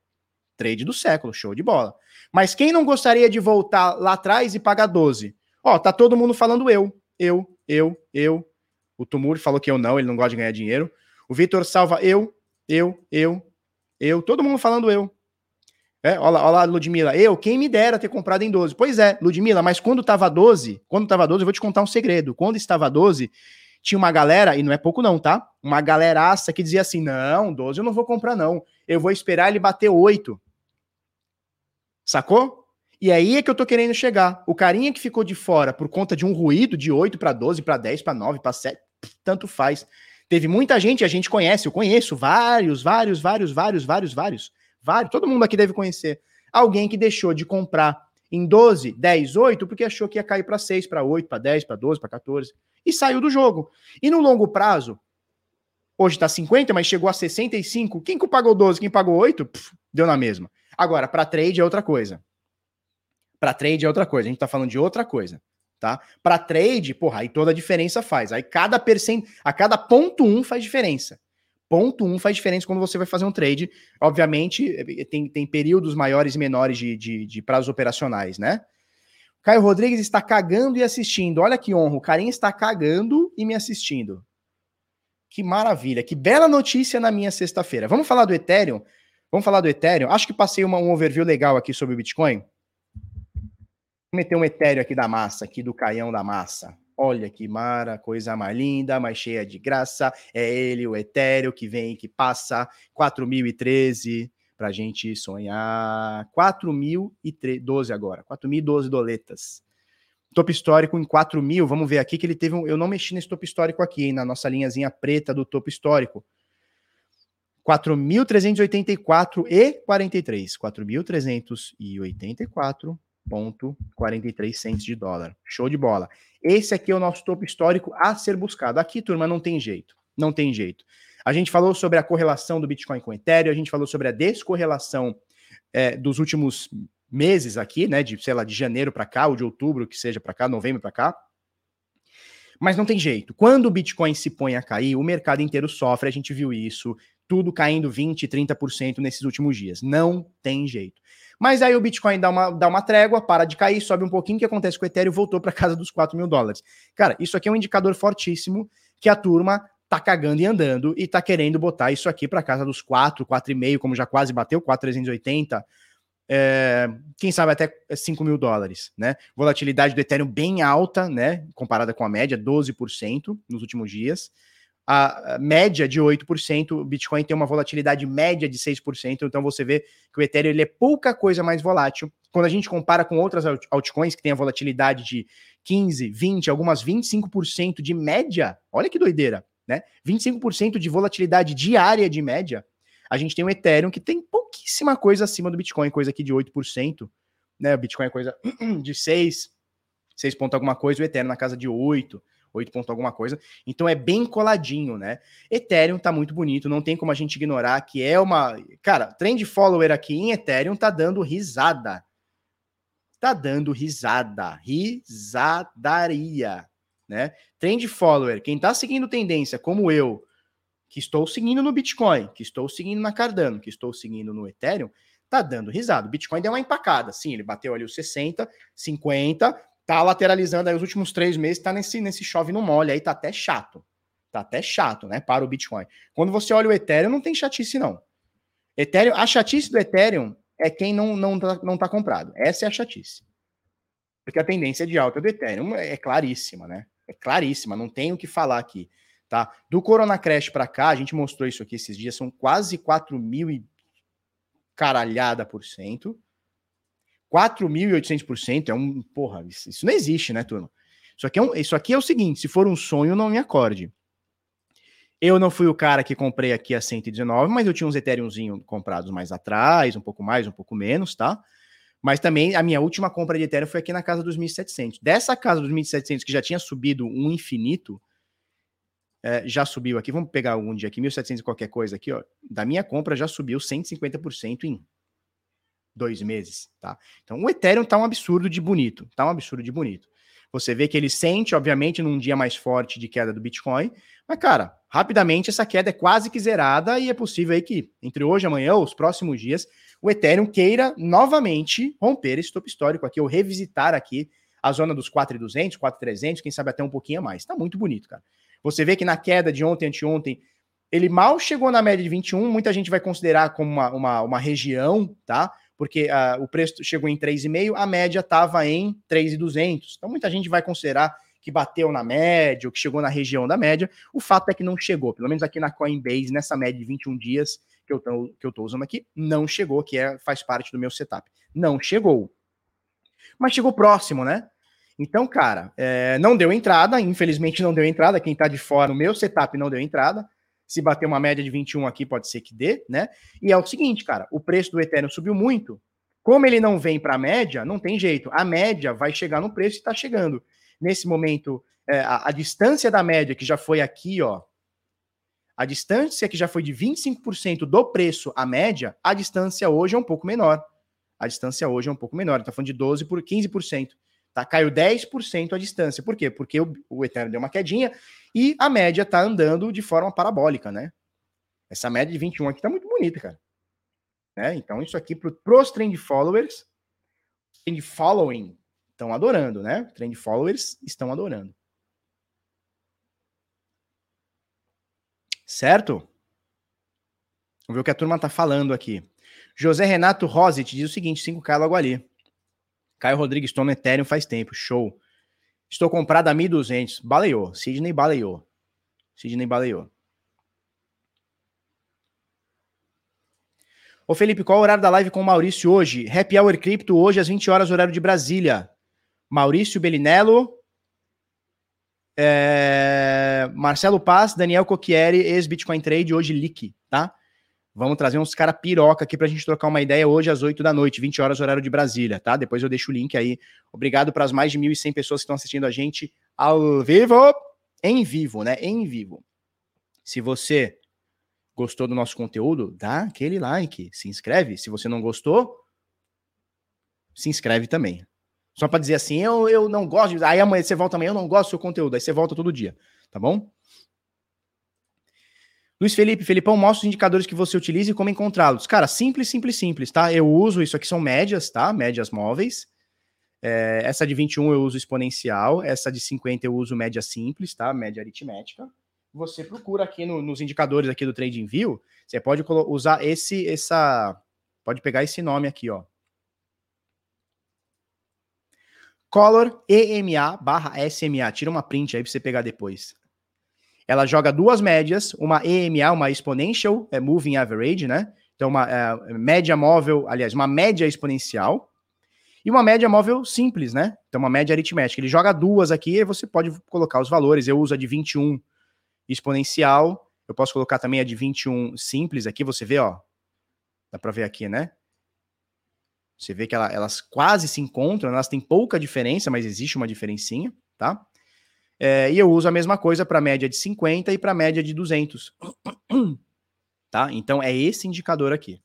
Trade do século, show de bola. Mas quem não gostaria de voltar lá atrás e pagar 12? Ó, tá todo mundo falando eu, eu, eu, eu. O Tumur falou que eu não, ele não gosta de ganhar dinheiro. O Vitor salva eu, eu, eu, eu. Todo mundo falando eu. É, olha lá, Ludmilla. Eu, quem me dera ter comprado em 12. Pois é, Ludmilla, mas quando tava 12, quando tava 12, eu vou te contar um segredo. Quando estava 12, tinha uma galera, e não é pouco não, tá? Uma galeraça que dizia assim: não, 12 eu não vou comprar, não. Eu vou esperar ele bater 8. Sacou? E aí é que eu tô querendo chegar. O carinha que ficou de fora por conta de um ruído de 8 para 12, para 10, para 9, para 7, tanto faz. Teve muita gente, a gente conhece, eu conheço vários, vários, vários, vários, vários, vários, vários, todo mundo aqui deve conhecer. Alguém que deixou de comprar em 12, 10, 8, porque achou que ia cair para 6, para 8, para 10, para 12, para 14 e saiu do jogo. E no longo prazo, hoje tá 50, mas chegou a 65, quem que pagou 12, quem pagou 8, pff, deu na mesma. Agora, para trade é outra coisa. Para trade é outra coisa, a gente tá falando de outra coisa, tá? Para trade, porra, aí toda a diferença faz. Aí cada percent, a cada ponto um faz diferença. ponto um faz diferença quando você vai fazer um trade. Obviamente, tem, tem períodos maiores e menores de, de, de prazos operacionais, né? Caio Rodrigues está cagando e assistindo. Olha que honra, o carinha está cagando e me assistindo. Que maravilha, que bela notícia na minha sexta-feira. Vamos falar do Ethereum? Vamos falar do Ethereum? Acho que passei uma, um overview legal aqui sobre o Bitcoin meter um etéreo aqui da massa, aqui do caião da massa. Olha que mara, coisa mais linda, mais cheia de graça. É ele, o etéreo, que vem e que passa. 4013 pra gente sonhar. 4012 agora. 4012 doletas. Topo histórico em 4.000. mil. Vamos ver aqui que ele teve um. Eu não mexi nesse topo histórico aqui, hein, na nossa linhazinha preta do topo histórico. 4.384 e 43. 4.384 1,43 de dólar. Show de bola. Esse aqui é o nosso topo histórico a ser buscado. Aqui, turma, não tem jeito. Não tem jeito. A gente falou sobre a correlação do Bitcoin com o Ethereum, a gente falou sobre a descorrelação é, dos últimos meses aqui, né, de sei lá, de janeiro para cá ou de outubro que seja para cá, novembro para cá. Mas não tem jeito. Quando o Bitcoin se põe a cair, o mercado inteiro sofre, a gente viu isso, tudo caindo 20, 30% nesses últimos dias. Não tem jeito. Mas aí o Bitcoin dá uma, dá uma trégua, para de cair, sobe um pouquinho, o que acontece com o Ethereum? Voltou para casa dos 4 mil dólares. Cara, isso aqui é um indicador fortíssimo que a turma tá cagando e andando e tá querendo botar isso aqui para casa dos 4, 4,5, como já quase bateu, 4,380. É, quem sabe até 5 mil dólares, né? Volatilidade do Ethereum bem alta, né? Comparada com a média, 12% nos últimos dias. A média de 8%, o Bitcoin tem uma volatilidade média de 6%, então você vê que o Ethereum ele é pouca coisa mais volátil. Quando a gente compara com outras altcoins que tem a volatilidade de 15, 20, algumas 25% de média, olha que doideira né? 25% de volatilidade diária de média. A gente tem o Ethereum que tem pouquíssima coisa acima do Bitcoin, coisa aqui de 8%, né? O Bitcoin é coisa de 6, 6 ponto alguma coisa, o Ethereum na casa de 8, 8 ponto alguma coisa. Então é bem coladinho, né? Ethereum tá muito bonito, não tem como a gente ignorar que é uma, cara, trend follower aqui em Ethereum tá dando risada. Tá dando risada, risadaria né? Trend follower, quem está seguindo tendência, como eu, que estou seguindo no Bitcoin, que estou seguindo na Cardano, que estou seguindo no Ethereum, tá dando risada. O Bitcoin deu uma empacada, sim, ele bateu ali os 60, 50, tá lateralizando aí os últimos três meses, tá nesse, nesse chove no mole, aí tá até chato. Tá até chato, né, para o Bitcoin. Quando você olha o Ethereum, não tem chatice, não. Ethereum, a chatice do Ethereum é quem não, não, tá, não tá comprado. Essa é a chatice. Porque a tendência de alta do Ethereum é claríssima, né? É claríssima, não tem o que falar aqui. Tá? Do Corona Crash para cá, a gente mostrou isso aqui esses dias, são quase 4 mil e caralhada por cento. 4.800% é um. Porra, isso, não existe, né, turma? Isso aqui, é um, isso aqui é o seguinte: se for um sonho, não me acorde. Eu não fui o cara que comprei aqui a 119, mas eu tinha uns Ethereumzinho comprados mais atrás, um pouco mais, um pouco menos, tá? Mas também a minha última compra de Ethereum foi aqui na casa dos 1.700. Dessa casa dos 1.700, que já tinha subido um infinito, é, já subiu aqui. Vamos pegar um dia aqui, 1.700 e qualquer coisa aqui, ó. Da minha compra já subiu 150% em dois meses, tá? Então o Ethereum tá um absurdo de bonito, tá um absurdo de bonito. Você vê que ele sente, obviamente, num dia mais forte de queda do Bitcoin, mas, cara, rapidamente essa queda é quase que zerada e é possível aí que entre hoje e amanhã, os próximos dias, o Ethereum queira novamente romper esse topo histórico aqui, ou revisitar aqui a zona dos 4,200, 4,300, quem sabe até um pouquinho a mais. Tá muito bonito, cara. Você vê que na queda de ontem, anteontem, ele mal chegou na média de 21, muita gente vai considerar como uma, uma, uma região, tá? Porque uh, o preço chegou em 3,5, a média estava em 3,200. Então muita gente vai considerar que bateu na média, ou que chegou na região da média. O fato é que não chegou, pelo menos aqui na Coinbase, nessa média de 21 dias, que eu tô, que eu tô usando aqui, não chegou, que é, faz parte do meu setup. Não chegou. Mas chegou próximo, né? Então, cara, é, não deu entrada, infelizmente não deu entrada. Quem tá de fora, o meu setup não deu entrada. Se bater uma média de 21 aqui, pode ser que dê, né? E é o seguinte, cara, o preço do Ethereum subiu muito. Como ele não vem para a média, não tem jeito. A média vai chegar no preço e está chegando. Nesse momento, é, a, a, distância da média, que já foi aqui, ó, a distância que já foi de 25% do preço à média, a distância hoje é um pouco menor. A distância hoje é um pouco menor. Está falando de 12 por 15%. Tá? Caiu 10% a distância. Por quê? Porque o, o Ethereum deu uma quedinha e a média está andando de forma parabólica, né? Essa média de 21 aqui tá muito bonita, cara. Né? Então, isso aqui para os trend followers, trend following estão adorando, né? Trend followers estão adorando. Certo? Vamos ver o que a turma tá falando aqui. José Renato Rosit diz o seguinte: 5K logo ali. Caio Rodrigues, estou no Ethereum faz tempo. Show. Estou comprado a 1.200. Baleou. Sidney baleou. Sidney baleou. Ô Felipe, qual é o horário da live com o Maurício hoje? Happy Hour Crypto hoje às 20 horas, horário de Brasília. Maurício Belinello, é... Marcelo Paz, Daniel Cocchieri, ex-Bitcoin Trade, hoje Lick, tá? Vamos trazer uns cara piroca aqui pra gente trocar uma ideia hoje às 8 da noite, 20 horas, horário de Brasília, tá? Depois eu deixo o link aí. Obrigado para as mais de 1.100 pessoas que estão assistindo a gente ao vivo, em vivo, né? Em vivo. Se você Gostou do nosso conteúdo? Dá aquele like, se inscreve. Se você não gostou, se inscreve também. Só para dizer assim, eu, eu não gosto. Aí amanhã você volta amanhã, eu não gosto do seu conteúdo. Aí você volta todo dia, tá bom? Luiz Felipe, Felipão, mostra os indicadores que você utiliza e como encontrá-los. Cara, simples, simples, simples, tá? Eu uso, isso aqui são médias, tá? Médias móveis. É, essa de 21 eu uso exponencial, essa de 50 eu uso média simples, tá? Média aritmética você procura aqui no, nos indicadores aqui do TradingView, você pode usar esse, essa, pode pegar esse nome aqui, ó. Color EMA barra SMA. Tira uma print aí para você pegar depois. Ela joga duas médias, uma EMA, uma Exponential é Moving Average, né? Então, uma é, média móvel, aliás, uma média exponencial e uma média móvel simples, né? Então, uma média aritmética. Ele joga duas aqui e você pode colocar os valores. Eu uso a de 21 exponencial. Eu posso colocar também a de 21 simples aqui, você vê, ó. Dá para ver aqui, né? Você vê que ela, elas quase se encontram, elas têm pouca diferença, mas existe uma diferencinha, tá? É, e eu uso a mesma coisa para média de 50 e para média de 200. tá? Então é esse indicador aqui.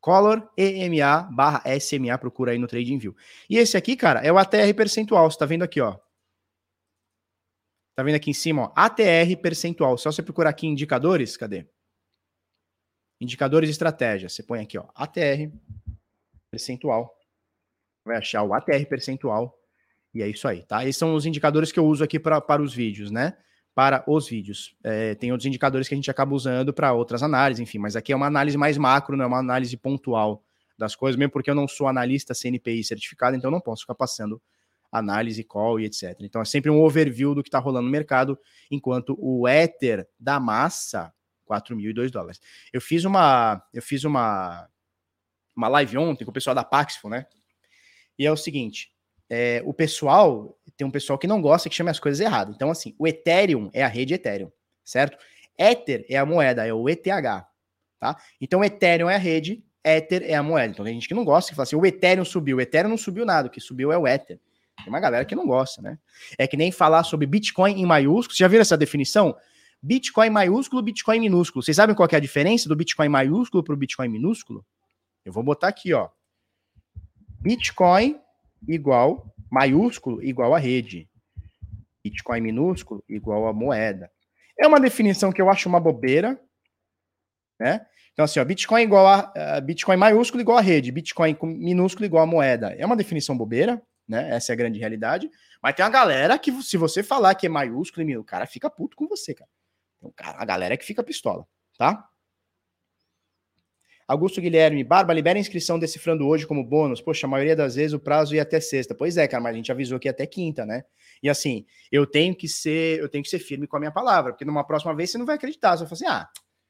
Color EMA barra SMA, procura aí no TradingView. E esse aqui, cara, é o ATR percentual. Você tá vendo aqui, ó. Tá vendo aqui em cima, ó, ATR percentual. Só você procurar aqui indicadores, cadê? Indicadores de estratégia. Você põe aqui, ó, ATR percentual. Vai achar o ATR percentual. E é isso aí, tá? Esses são os indicadores que eu uso aqui pra, para os vídeos, né? Para os vídeos. É, tem outros indicadores que a gente acaba usando para outras análises, enfim, mas aqui é uma análise mais macro, não é uma análise pontual das coisas, mesmo porque eu não sou analista CNPI certificado, então não posso ficar passando análise, call e etc. Então é sempre um overview do que está rolando no mercado, enquanto o Ether da massa, 4.002 dólares. Eu fiz uma, eu fiz uma, uma live ontem com o pessoal da Paxful, né? E é o seguinte, é, o pessoal, tem um pessoal que não gosta que chama as coisas erradas. Então assim, o Ethereum é a rede Ethereum, certo? Ether é a moeda, é o ETH, tá? Então Ethereum é a rede, Ether é a moeda. Então tem gente que não gosta, que fala assim, o Ethereum subiu, o Ethereum não subiu nada, o que subiu é o Ether. Tem uma galera que não gosta, né? É que nem falar sobre Bitcoin em maiúsculo. Você já viram essa definição? Bitcoin maiúsculo, Bitcoin minúsculo. Vocês sabem qual é a diferença do Bitcoin maiúsculo para o Bitcoin minúsculo? Eu vou botar aqui, ó. Bitcoin igual maiúsculo igual a rede. Bitcoin minúsculo igual a moeda. É uma definição que eu acho uma bobeira, né? Então, assim, ó, Bitcoin igual a uh, Bitcoin maiúsculo igual a rede, Bitcoin minúsculo igual a moeda. É uma definição bobeira, né? Essa é a grande realidade. Mas tem uma galera que, se você falar que é maiúsculo, o cara fica puto com você, cara. Então, cara, a galera é que fica pistola, tá? Augusto Guilherme, Barba, libera a inscrição decifrando hoje como bônus. Poxa, a maioria das vezes o prazo ia até sexta. Pois é, cara, mas a gente avisou que ia até quinta, né? E assim, eu tenho que ser, eu tenho que ser firme com a minha palavra, porque numa próxima vez você não vai acreditar. Você vai falar assim: ah,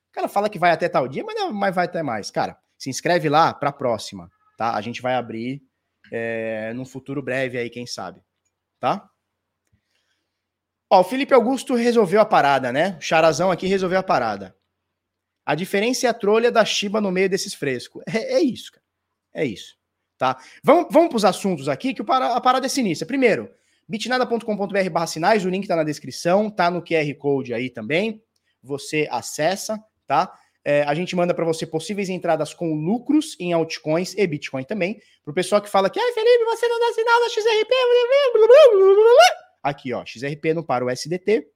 o cara fala que vai até tal dia, mas, não, mas vai até mais. Cara, se inscreve lá para a próxima, tá? A gente vai abrir é, num futuro breve aí, quem sabe, tá? Ó, o Felipe Augusto resolveu a parada, né? O Charazão aqui resolveu a parada. A diferença é a trolha da Shiba no meio desses frescos. É, é isso, cara. É isso. Tá? Vamos, vamos para os assuntos aqui, que a parada é sinistra. Primeiro, bitnada.com.br barra sinais, o link está na descrição, tá no QR Code aí também. Você acessa, tá? É, a gente manda para você possíveis entradas com lucros em altcoins e Bitcoin também. Para o pessoal que fala que, ai, Felipe, você não dá sinal da XRP. Aqui, ó, XRP no para o SDT.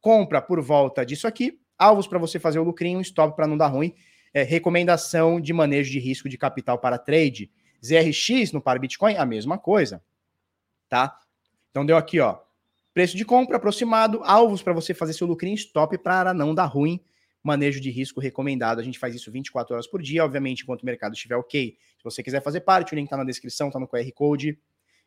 Compra por volta disso aqui. Alvos para você fazer o lucrinho, stop para não dar ruim, é, recomendação de manejo de risco de capital para trade. ZRX no par Bitcoin, a mesma coisa, tá? Então deu aqui, ó, preço de compra aproximado, alvos para você fazer seu lucrinho, stop para não dar ruim, manejo de risco recomendado. A gente faz isso 24 horas por dia, obviamente, enquanto o mercado estiver ok. Se você quiser fazer parte, o link está na descrição, está no QR Code,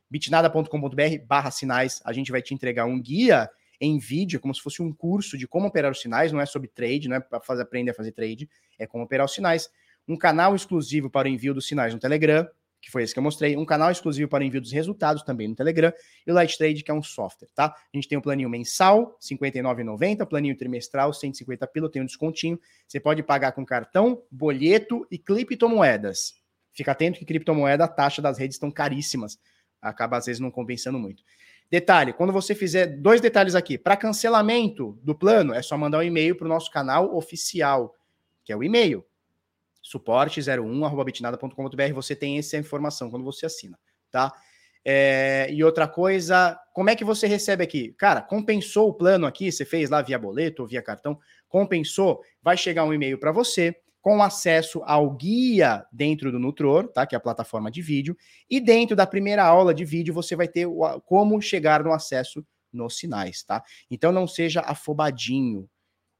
bitnada.com.br barra sinais. A gente vai te entregar um guia em vídeo, como se fosse um curso de como operar os sinais, não é sobre trade, não é para fazer, aprender a fazer trade, é como operar os sinais. Um canal exclusivo para o envio dos sinais no Telegram, que foi esse que eu mostrei, um canal exclusivo para o envio dos resultados também no Telegram, e o Light Trade, que é um software, tá? A gente tem o um planinho mensal, R$ 59,90, planinho trimestral, 150 pila, tem um descontinho. Você pode pagar com cartão, boleto e criptomoedas. Fica atento que criptomoeda, a taxa das redes estão caríssimas. Acaba, às vezes, não compensando muito. Detalhe, quando você fizer dois detalhes aqui, para cancelamento do plano, é só mandar um e-mail para o nosso canal oficial, que é o e-mail suporte01@bitnada.com.br, você tem essa informação quando você assina, tá? É, e outra coisa, como é que você recebe aqui? Cara, compensou o plano aqui, você fez lá via boleto ou via cartão, compensou, vai chegar um e-mail para você com acesso ao guia dentro do Nutror, tá? Que é a plataforma de vídeo. E dentro da primeira aula de vídeo você vai ter o, como chegar no acesso nos sinais, tá? Então não seja afobadinho.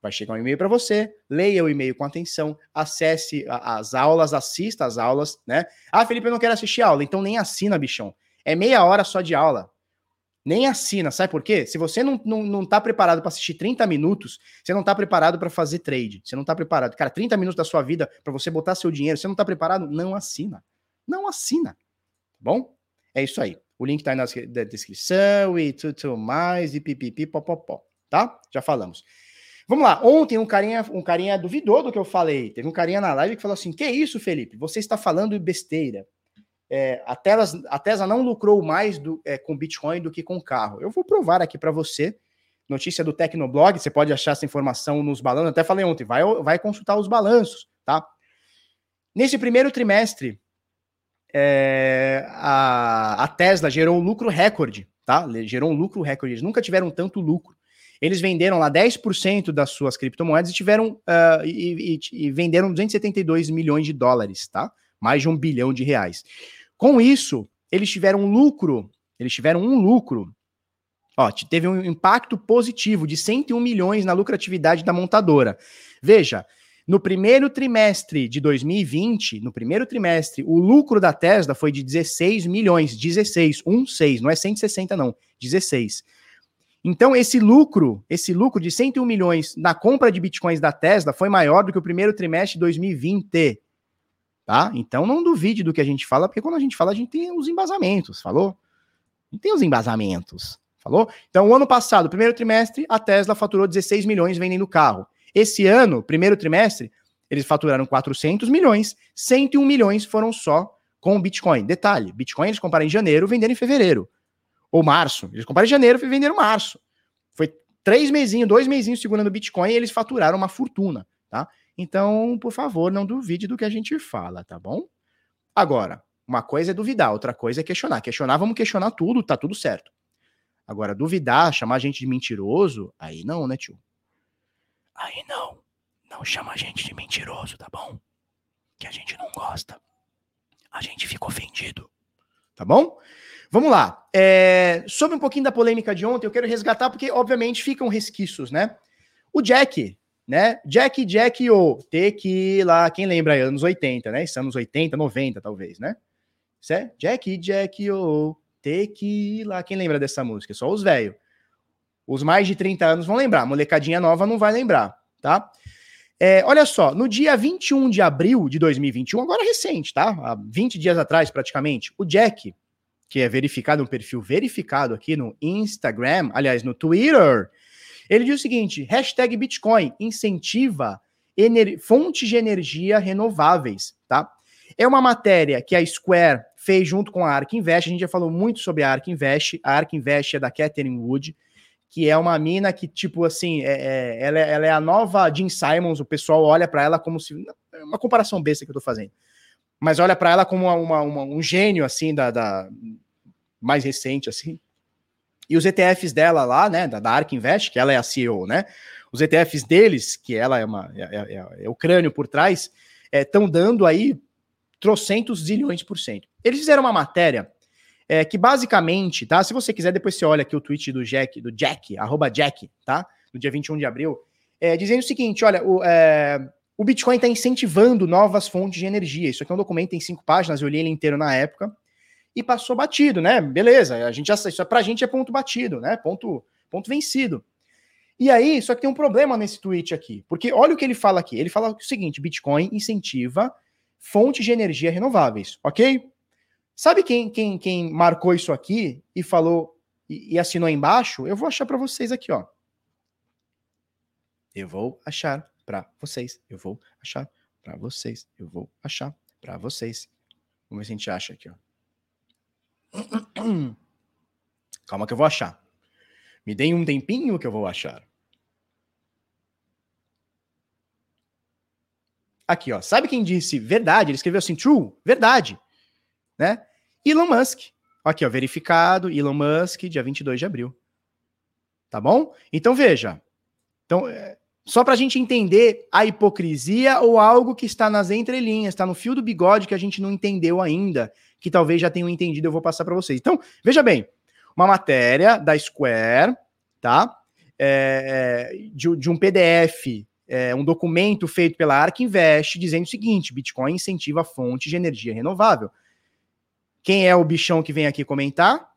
Vai chegar um e-mail para você, leia o e-mail com atenção, acesse as aulas, assista as aulas, né? Ah, Felipe, eu não quero assistir aula, então nem assina, bichão. É meia hora só de aula nem assina, sabe por quê? Se você não, não, não tá preparado para assistir 30 minutos, você não tá preparado para fazer trade, você não tá preparado. Cara, 30 minutos da sua vida para você botar seu dinheiro, você não tá preparado, não assina. Não assina. Tá bom? É isso aí. O link tá aí na descrição e tudo mais e pipipi popopó, tá? Já falamos. Vamos lá. Ontem um carinha, um carinha duvidou do que eu falei. Teve um carinha na live que falou assim: "Que isso, Felipe? Você está falando besteira" é, a, Tesla, a, Tesla, não lucrou mais do, é, com Bitcoin do que com carro. Eu vou provar aqui para você. Notícia do Tecnoblog, você pode achar essa informação nos balanços. Até falei ontem, vai, vai consultar os balanços, tá? Nesse primeiro trimestre, é, a, a, Tesla gerou um lucro recorde, tá? Gerou um lucro recorde. Eles nunca tiveram tanto lucro. Eles venderam lá 10% das suas criptomoedas e tiveram uh, e, e, e venderam 272 milhões de dólares, tá? mais de um bilhão de reais. Com isso, eles tiveram um lucro, eles tiveram um lucro, ó, teve um impacto positivo de 101 milhões na lucratividade da montadora. Veja, no primeiro trimestre de 2020, no primeiro trimestre, o lucro da Tesla foi de 16 milhões, 16, 16, não é 160 não, 16. Então esse lucro, esse lucro de 101 milhões na compra de bitcoins da Tesla foi maior do que o primeiro trimestre de 2020 tá? Então não duvide do que a gente fala, porque quando a gente fala, a gente tem os embasamentos, falou? Gente tem os embasamentos, falou? Então, o ano passado, primeiro trimestre, a Tesla faturou 16 milhões vendendo carro. Esse ano, primeiro trimestre, eles faturaram 400 milhões, 101 milhões foram só com o Bitcoin. Detalhe, Bitcoin eles compraram em janeiro, venderam em fevereiro. Ou março. Eles compraram em janeiro e venderam em março. Foi três mesinhos, dois mesinhos segurando Bitcoin e eles faturaram uma fortuna, tá? Então, por favor, não duvide do que a gente fala, tá bom? Agora, uma coisa é duvidar, outra coisa é questionar. Questionar, vamos questionar tudo, tá tudo certo. Agora, duvidar, chamar a gente de mentiroso, aí não, né, tio? Aí não. Não chama a gente de mentiroso, tá bom? Que a gente não gosta. A gente fica ofendido. Tá bom? Vamos lá. É, sobre um pouquinho da polêmica de ontem, eu quero resgatar, porque, obviamente, ficam resquícios, né? O Jack, né? Jack, Jack O, Tequila, quem lembra aí, anos 80, né? Isso anos 80, 90, talvez, né? Isso é Jack, Jack O, Tequila, quem lembra dessa música? Só os velhos. Os mais de 30 anos vão lembrar, molecadinha nova não vai lembrar, tá? É, olha só, no dia 21 de abril de 2021, agora recente, tá? Há 20 dias atrás, praticamente, o Jack, que é verificado, um perfil verificado aqui no Instagram, aliás, no Twitter, ele diz o seguinte: hashtag Bitcoin incentiva fontes de energia renováveis, tá? É uma matéria que a Square fez junto com a Ark Invest. A gente já falou muito sobre a Ark Invest. A Ark Invest é da Catherine Wood, que é uma mina que, tipo assim, é, é, ela, é, ela, é, a nova Jean Simons. O pessoal olha para ela como se. É uma comparação besta que eu tô fazendo. Mas olha para ela como uma, uma, um gênio, assim, da, da mais recente, assim. E os ETFs dela lá, né, da, da Ark Invest, que ela é a CEO, né? os ETFs deles, que ela é, uma, é, é, é, é o crânio por trás, estão é, dando aí trocentos zilhões por cento. Eles fizeram uma matéria é, que basicamente, tá? Se você quiser, depois você olha aqui o tweet do Jack, do Jack, arroba Jack, tá? No dia 21 de abril, dizendo o seguinte: olha, o, o Bitcoin está incentivando novas fontes de energia. Isso aqui é um documento, tem cinco páginas, eu li ele inteiro na época e passou batido, né? Beleza, a gente já, isso é, pra gente é ponto batido, né? Ponto, ponto vencido. E aí, só que tem um problema nesse tweet aqui, porque olha o que ele fala aqui. Ele fala o seguinte: Bitcoin incentiva fontes de energia renováveis, ok? Sabe quem, quem, quem marcou isso aqui e falou e, e assinou embaixo? Eu vou achar para vocês aqui, ó. Eu vou achar para vocês. Eu vou achar para vocês. Eu vou achar para vocês. Vamos ver se a gente acha aqui, ó. Calma que eu vou achar. Me deem um tempinho que eu vou achar. Aqui, ó. Sabe quem disse verdade? Ele escreveu assim, true, verdade né? Elon Musk. Aqui, ó, verificado, Elon Musk, dia 22 de abril. Tá bom? Então veja. Então, é, só para a gente entender a hipocrisia ou algo que está nas entrelinhas, está no fio do bigode que a gente não entendeu ainda, que talvez já tenham entendido, eu vou passar para vocês. Então, veja bem, uma matéria da Square, tá? É, de, de, um PDF, é, um documento feito pela Ark Invest, dizendo o seguinte: Bitcoin incentiva a fonte de energia renovável. Quem é o bichão que vem aqui comentar?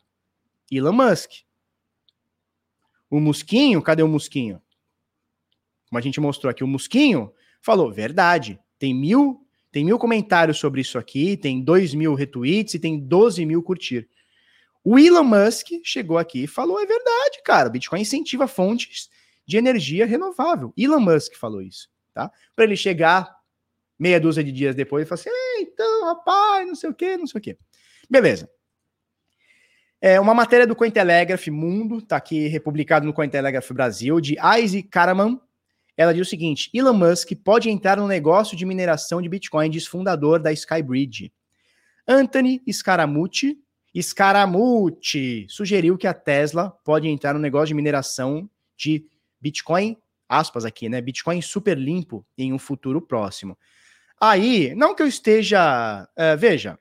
Elon Musk. O Musquinho, cadê o Musquinho? Como a gente mostrou aqui, o Musquinho falou, verdade, tem mil, tem mil comentários sobre isso aqui, tem dois mil retweets e tem 12 mil curtir. O Elon Musk chegou aqui e falou, é verdade, cara, Bitcoin incentiva fontes de energia renovável. Elon Musk falou isso, tá? Para ele chegar meia dúzia de dias depois e falar assim, então, rapaz, não sei o quê, não sei o quê. Beleza. É uma matéria do Cointelegraph Mundo, tá aqui republicado no Cointelegraph Brasil, de Isaac Karaman. Ela diz o seguinte: Elon Musk pode entrar no negócio de mineração de Bitcoin, diz fundador da Skybridge. Anthony Scaramucci, Scaramucci sugeriu que a Tesla pode entrar no negócio de mineração de Bitcoin, aspas aqui, né? Bitcoin super limpo em um futuro próximo. Aí, não que eu esteja. Uh, veja,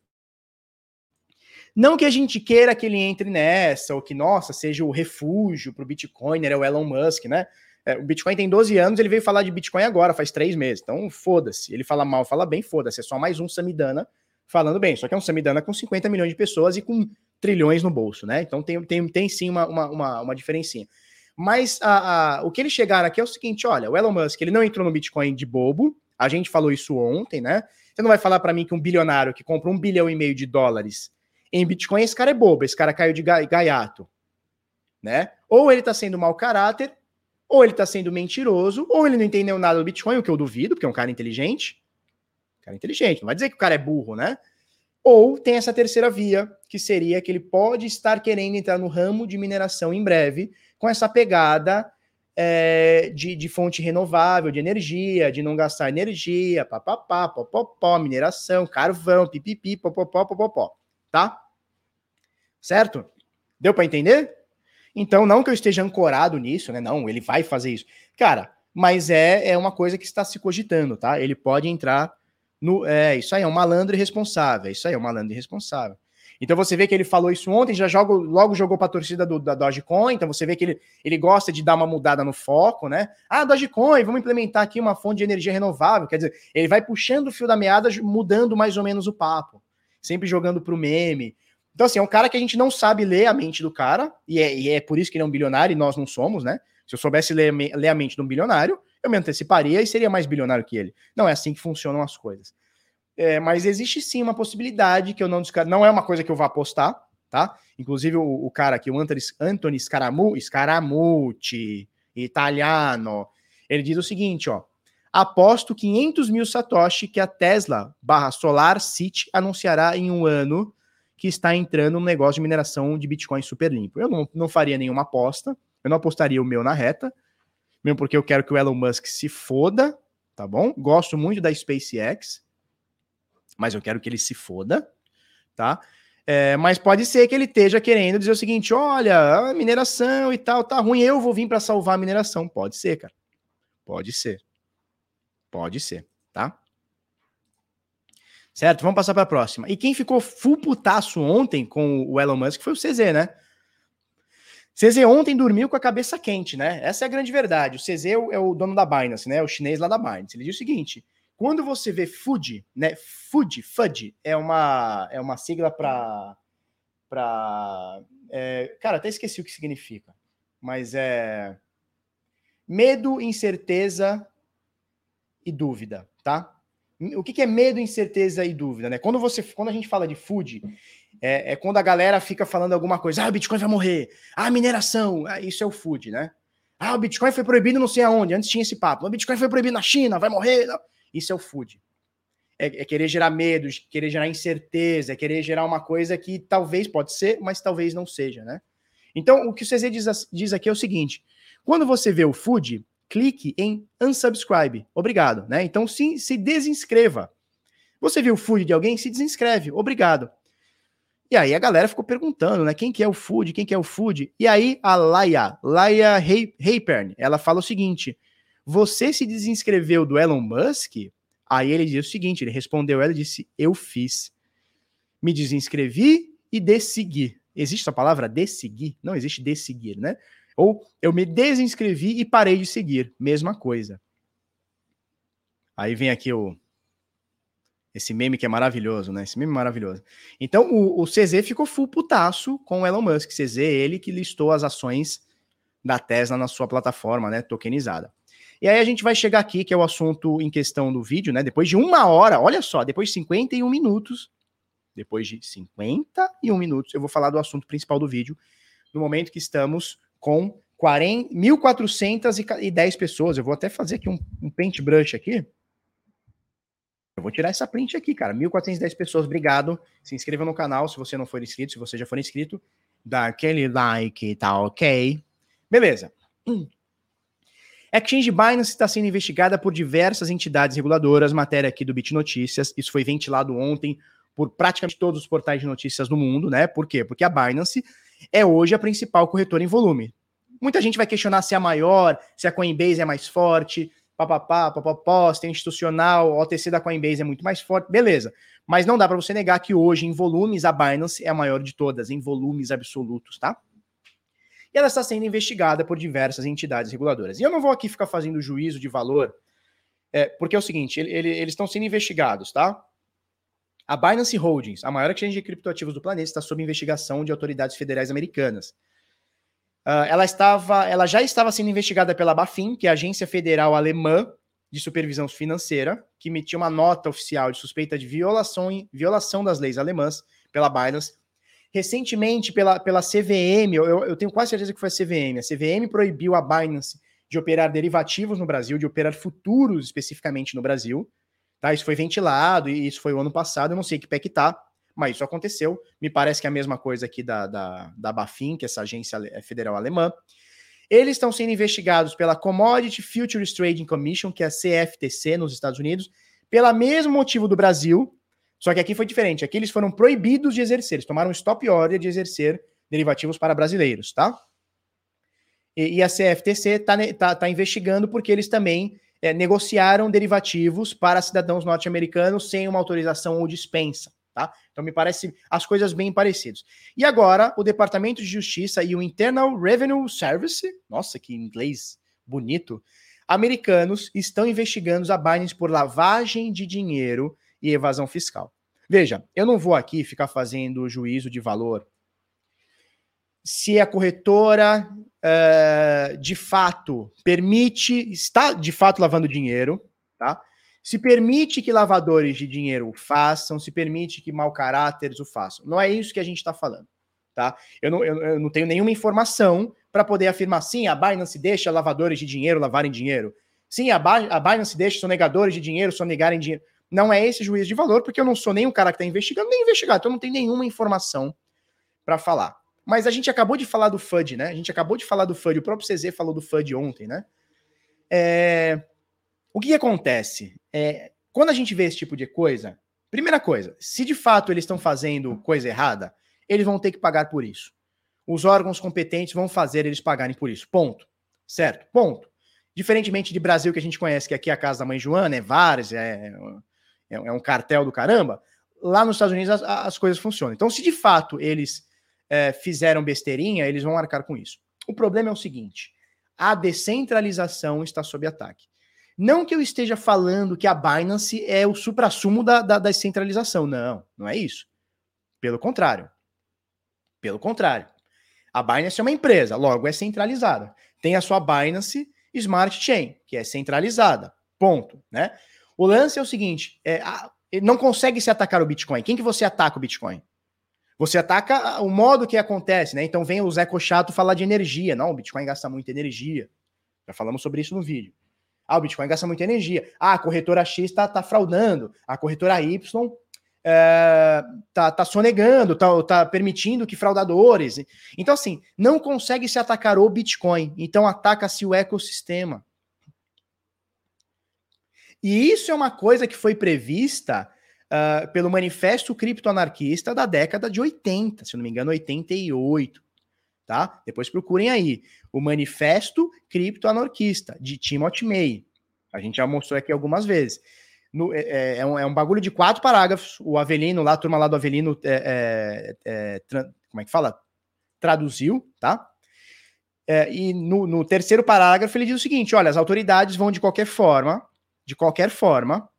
não que a gente queira que ele entre nessa, ou que, nossa, seja o refúgio para o Bitcoin, é o Elon Musk, né? É, o Bitcoin tem 12 anos, ele veio falar de Bitcoin agora, faz três meses. Então, foda-se. Ele fala mal, fala bem, foda-se. É só mais um Samidana falando bem. Só que é um Samidana com 50 milhões de pessoas e com trilhões no bolso, né? Então tem, tem, tem sim uma, uma, uma, uma diferencinha. Mas a, a, o que eles chegaram aqui é o seguinte: olha, o Elon Musk ele não entrou no Bitcoin de bobo. A gente falou isso ontem, né? Você não vai falar para mim que um bilionário que compra um bilhão e meio de dólares em Bitcoin, esse cara é bobo, esse cara caiu de gaiato. Né? Ou ele está sendo mau caráter, ou ele está sendo mentiroso, ou ele não entendeu nada do Bitcoin, o que eu duvido, porque é um cara inteligente. Cara inteligente, não vai dizer que o cara é burro, né? Ou tem essa terceira via, que seria que ele pode estar querendo entrar no ramo de mineração em breve, com essa pegada é, de, de, fonte renovável, de energia, de não gastar energia, papapá, popopó, mineração, carvão, pipipi, popopó, popopó tá? Certo? Deu para entender? Então, não que eu esteja ancorado nisso, né? Não, ele vai fazer isso. Cara, mas é, é uma coisa que está se cogitando, tá? Ele pode entrar no. É, isso aí, é um malandro irresponsável. É isso aí, é um malandro irresponsável. Então você vê que ele falou isso ontem, já joga, logo jogou para a torcida do, da Dogecoin, então você vê que ele, ele gosta de dar uma mudada no foco, né? Ah, Dogecoin, vamos implementar aqui uma fonte de energia renovável. Quer dizer, ele vai puxando o fio da meada, mudando mais ou menos o papo sempre jogando pro meme. Então, assim, é um cara que a gente não sabe ler a mente do cara, e é, e é por isso que ele é um bilionário e nós não somos, né? Se eu soubesse ler, ler a mente de um bilionário, eu me anteciparia e seria mais bilionário que ele. Não é assim que funcionam as coisas. É, mas existe sim uma possibilidade que eu não descarto. Não é uma coisa que eu vá apostar, tá? Inclusive o, o cara aqui, o Anthony, Scaramu, Scaramucci, italiano, ele diz o seguinte, ó aposto 500 mil Satoshi que a Tesla barra Solar City anunciará em um ano que está entrando no negócio de mineração de Bitcoin super limpo. Eu não, não faria nenhuma aposta, eu não apostaria o meu na reta, mesmo porque eu quero que o Elon Musk se foda, tá bom? Gosto muito da SpaceX, mas eu quero que ele se foda, tá? É, mas pode ser que ele esteja querendo dizer o seguinte: olha, a mineração e tal tá ruim, eu vou vir para salvar a mineração. Pode ser, cara. Pode ser. Pode ser, tá? Certo? Vamos passar para a próxima. E quem ficou full putaço ontem com o Elon Musk foi o CZ, né? CZ ontem dormiu com a cabeça quente, né? Essa é a grande verdade. O CZ é o, é o dono da Binance, né? O chinês lá da Binance. Ele diz o seguinte: quando você vê FUD, né? FUD, FUD é uma é uma sigla para para é, cara, até esqueci o que significa, mas é medo, incerteza e dúvida, tá? O que, que é medo, incerteza e dúvida, né? Quando você quando a gente fala de FUD, é, é, quando a galera fica falando alguma coisa. Ah, o Bitcoin vai morrer. Ah, mineração. Ah, isso é o food, né? Ah, o Bitcoin foi proibido não sei aonde. Antes tinha esse papo. O Bitcoin foi proibido na China, vai morrer. Não. Isso é o food. É, é, querer gerar medo, querer gerar incerteza, é querer gerar uma coisa que talvez pode ser, mas talvez não seja, né? Então, o que o CZ diz, diz aqui é o seguinte: quando você vê o food, clique em unsubscribe. Obrigado, né? Então, sim, se desinscreva. Você viu o food de alguém, se desinscreve. Obrigado. E aí a galera ficou perguntando, né? Quem que é o Food? Quem que é o Food? E aí a Laia, Laia Haypern, ela fala o seguinte: você se desinscreveu do Elon Musk? Aí ele diz o seguinte: ele respondeu, ela disse, eu fiz. Me desinscrevi e dessegui. Existe essa palavra desseguir? Não existe desseguir, né? Ou eu me desinscrevi e parei de seguir. Mesma coisa. Aí vem aqui o, esse meme que é maravilhoso, né? Esse meme maravilhoso. Então, o, o CZ ficou full putaço com o Elon Musk. CZ, ele que listou as ações da Tesla na sua plataforma, né? Tokenizada. E aí a gente vai chegar aqui, que é o assunto em questão do vídeo, né? Depois de uma hora, olha só, depois de 51 minutos, depois de 51 minutos, eu vou falar do assunto principal do vídeo, no momento que estamos com 40, 1.410 pessoas. Eu vou até fazer aqui um, um paintbrush aqui, eu vou tirar essa print aqui, cara. 1.410 pessoas, obrigado. Se inscreva no canal se você não for inscrito. Se você já for inscrito, dá aquele like, tá ok. Beleza. Hum. Exchange Binance está sendo investigada por diversas entidades reguladoras, matéria aqui do Bit Notícias. Isso foi ventilado ontem por praticamente todos os portais de notícias do mundo, né? Por quê? Porque a Binance é hoje a principal corretora em volume. Muita gente vai questionar se é a maior, se a Coinbase é mais forte, papapá, papapó, tem institucional, o OTC da Coinbase é muito mais forte, beleza. Mas não dá para você negar que hoje, em volumes, a Binance é a maior de todas, em volumes absolutos, tá? E ela está sendo investigada por diversas entidades reguladoras. E eu não vou aqui ficar fazendo juízo de valor, é, porque é o seguinte, ele, ele, eles estão sendo investigados, tá? A Binance Holdings, a maior exchange de criptoativos do planeta, está sob investigação de autoridades federais americanas. Uh, ela estava, ela já estava sendo investigada pela Bafin, que é a agência federal alemã de supervisão financeira, que emitiu uma nota oficial de suspeita de violação, violação das leis alemãs pela Binance. Recentemente, pela, pela CVM, eu, eu tenho quase certeza que foi a CVM. A CVM proibiu a Binance de operar derivativos no Brasil, de operar futuros especificamente no Brasil. Tá? Isso foi ventilado e isso foi o ano passado. Eu não sei que pé que tá mas isso aconteceu. Me parece que é a mesma coisa aqui da, da, da Bafin, que é essa agência é federal alemã. Eles estão sendo investigados pela Commodity Futures Trading Commission, que é a CFTC nos Estados Unidos, pelo mesmo motivo do Brasil, só que aqui foi diferente. Aqui eles foram proibidos de exercer, eles tomaram stop order de exercer derivativos para brasileiros, tá? E, e a CFTC está tá, tá investigando porque eles também é, negociaram derivativos para cidadãos norte-americanos sem uma autorização ou dispensa tá? Então me parece as coisas bem parecidas. E agora, o Departamento de Justiça e o Internal Revenue Service, nossa, que inglês bonito, americanos estão investigando a Binance por lavagem de dinheiro e evasão fiscal. Veja, eu não vou aqui ficar fazendo juízo de valor se a corretora uh, de fato permite, está de fato lavando dinheiro, tá? Se permite que lavadores de dinheiro o façam, se permite que mau caráteres o façam. Não é isso que a gente está falando. Tá? Eu, não, eu, eu não tenho nenhuma informação para poder afirmar sim, a Binance deixa lavadores de dinheiro lavarem dinheiro. Sim, a, a Binance deixa sonegadores de dinheiro sonegarem dinheiro. Não é esse juízo de valor, porque eu não sou nem o cara que está investigando, nem investigado. Então eu não tenho nenhuma informação para falar. Mas a gente acabou de falar do FUD, né? A gente acabou de falar do FUD, o próprio CZ falou do FUD ontem, né? É... O que, que acontece? É, quando a gente vê esse tipo de coisa, primeira coisa, se de fato eles estão fazendo coisa errada, eles vão ter que pagar por isso. Os órgãos competentes vão fazer eles pagarem por isso. Ponto. Certo? Ponto. Diferentemente de Brasil que a gente conhece, que aqui é a casa da mãe Joana, é vários, é, é, é um cartel do caramba, lá nos Estados Unidos as, as coisas funcionam. Então, se de fato eles é, fizeram besteirinha, eles vão arcar com isso. O problema é o seguinte: a descentralização está sob ataque. Não que eu esteja falando que a Binance é o supra-sumo da, da, da descentralização. Não, não é isso. Pelo contrário. Pelo contrário. A Binance é uma empresa, logo é centralizada. Tem a sua Binance Smart Chain, que é centralizada. Ponto. Né? O lance é o seguinte: é, a, não consegue se atacar o Bitcoin. Quem que você ataca o Bitcoin? Você ataca o modo que acontece, né? Então vem o Zé Cochato falar de energia. Não, o Bitcoin gasta muita energia. Já falamos sobre isso no vídeo. Ah, o Bitcoin gasta muita energia. Ah, a corretora X está tá fraudando. A corretora Y é, tá, sonegando, tá, tá permitindo que fraudadores. Então, assim, não consegue se atacar o Bitcoin. Então, ataca-se o ecossistema. E isso é uma coisa que foi prevista uh, pelo Manifesto Criptoanarquista da década de 80, se não me engano, 88. Tá? Depois procurem aí o Manifesto Criptoanarquista, de Timothy May. A gente já mostrou aqui algumas vezes. No, é, é, é, um, é, um, bagulho de quatro parágrafos. O Avelino, lá, a turma lá do Avelino, é, é, é como é que fala? Traduziu, tá? e no, no, terceiro parágrafo ele diz o seguinte: olha, as autoridades vão de qualquer forma, de qualquer forma,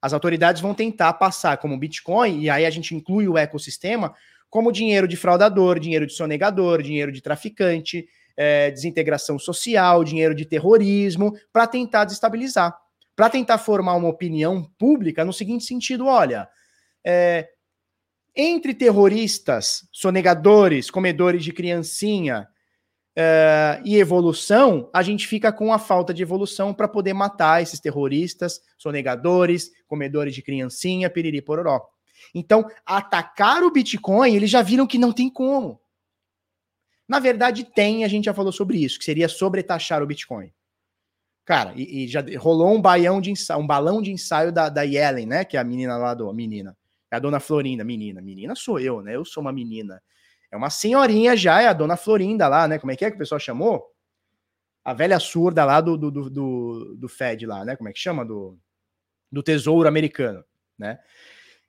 as autoridades vão tentar passar como Bitcoin, e aí a gente inclui o ecossistema, como dinheiro de fraudador, dinheiro de sonegador, dinheiro de traficante, é, desintegração social, dinheiro de terrorismo, para tentar desestabilizar, para tentar formar uma opinião pública no seguinte sentido: olha, é, entre terroristas, sonegadores, comedores de criancinha é, e evolução, a gente fica com a falta de evolução para poder matar esses terroristas, sonegadores, comedores de criancinha, piriri pororó. Então, atacar o Bitcoin, eles já viram que não tem como. Na verdade, tem, a gente já falou sobre isso, que seria sobretaxar o Bitcoin. Cara, e, e já rolou um baião de ensaio, um balão de ensaio da, da Yellen, né? Que é a menina lá do. Menina. É a dona Florinda, menina. Menina sou eu, né? Eu sou uma menina. É uma senhorinha já, é a dona Florinda lá, né? Como é que é que o pessoal chamou? A velha surda lá do, do, do, do Fed lá, né? Como é que chama? Do, do Tesouro Americano, né?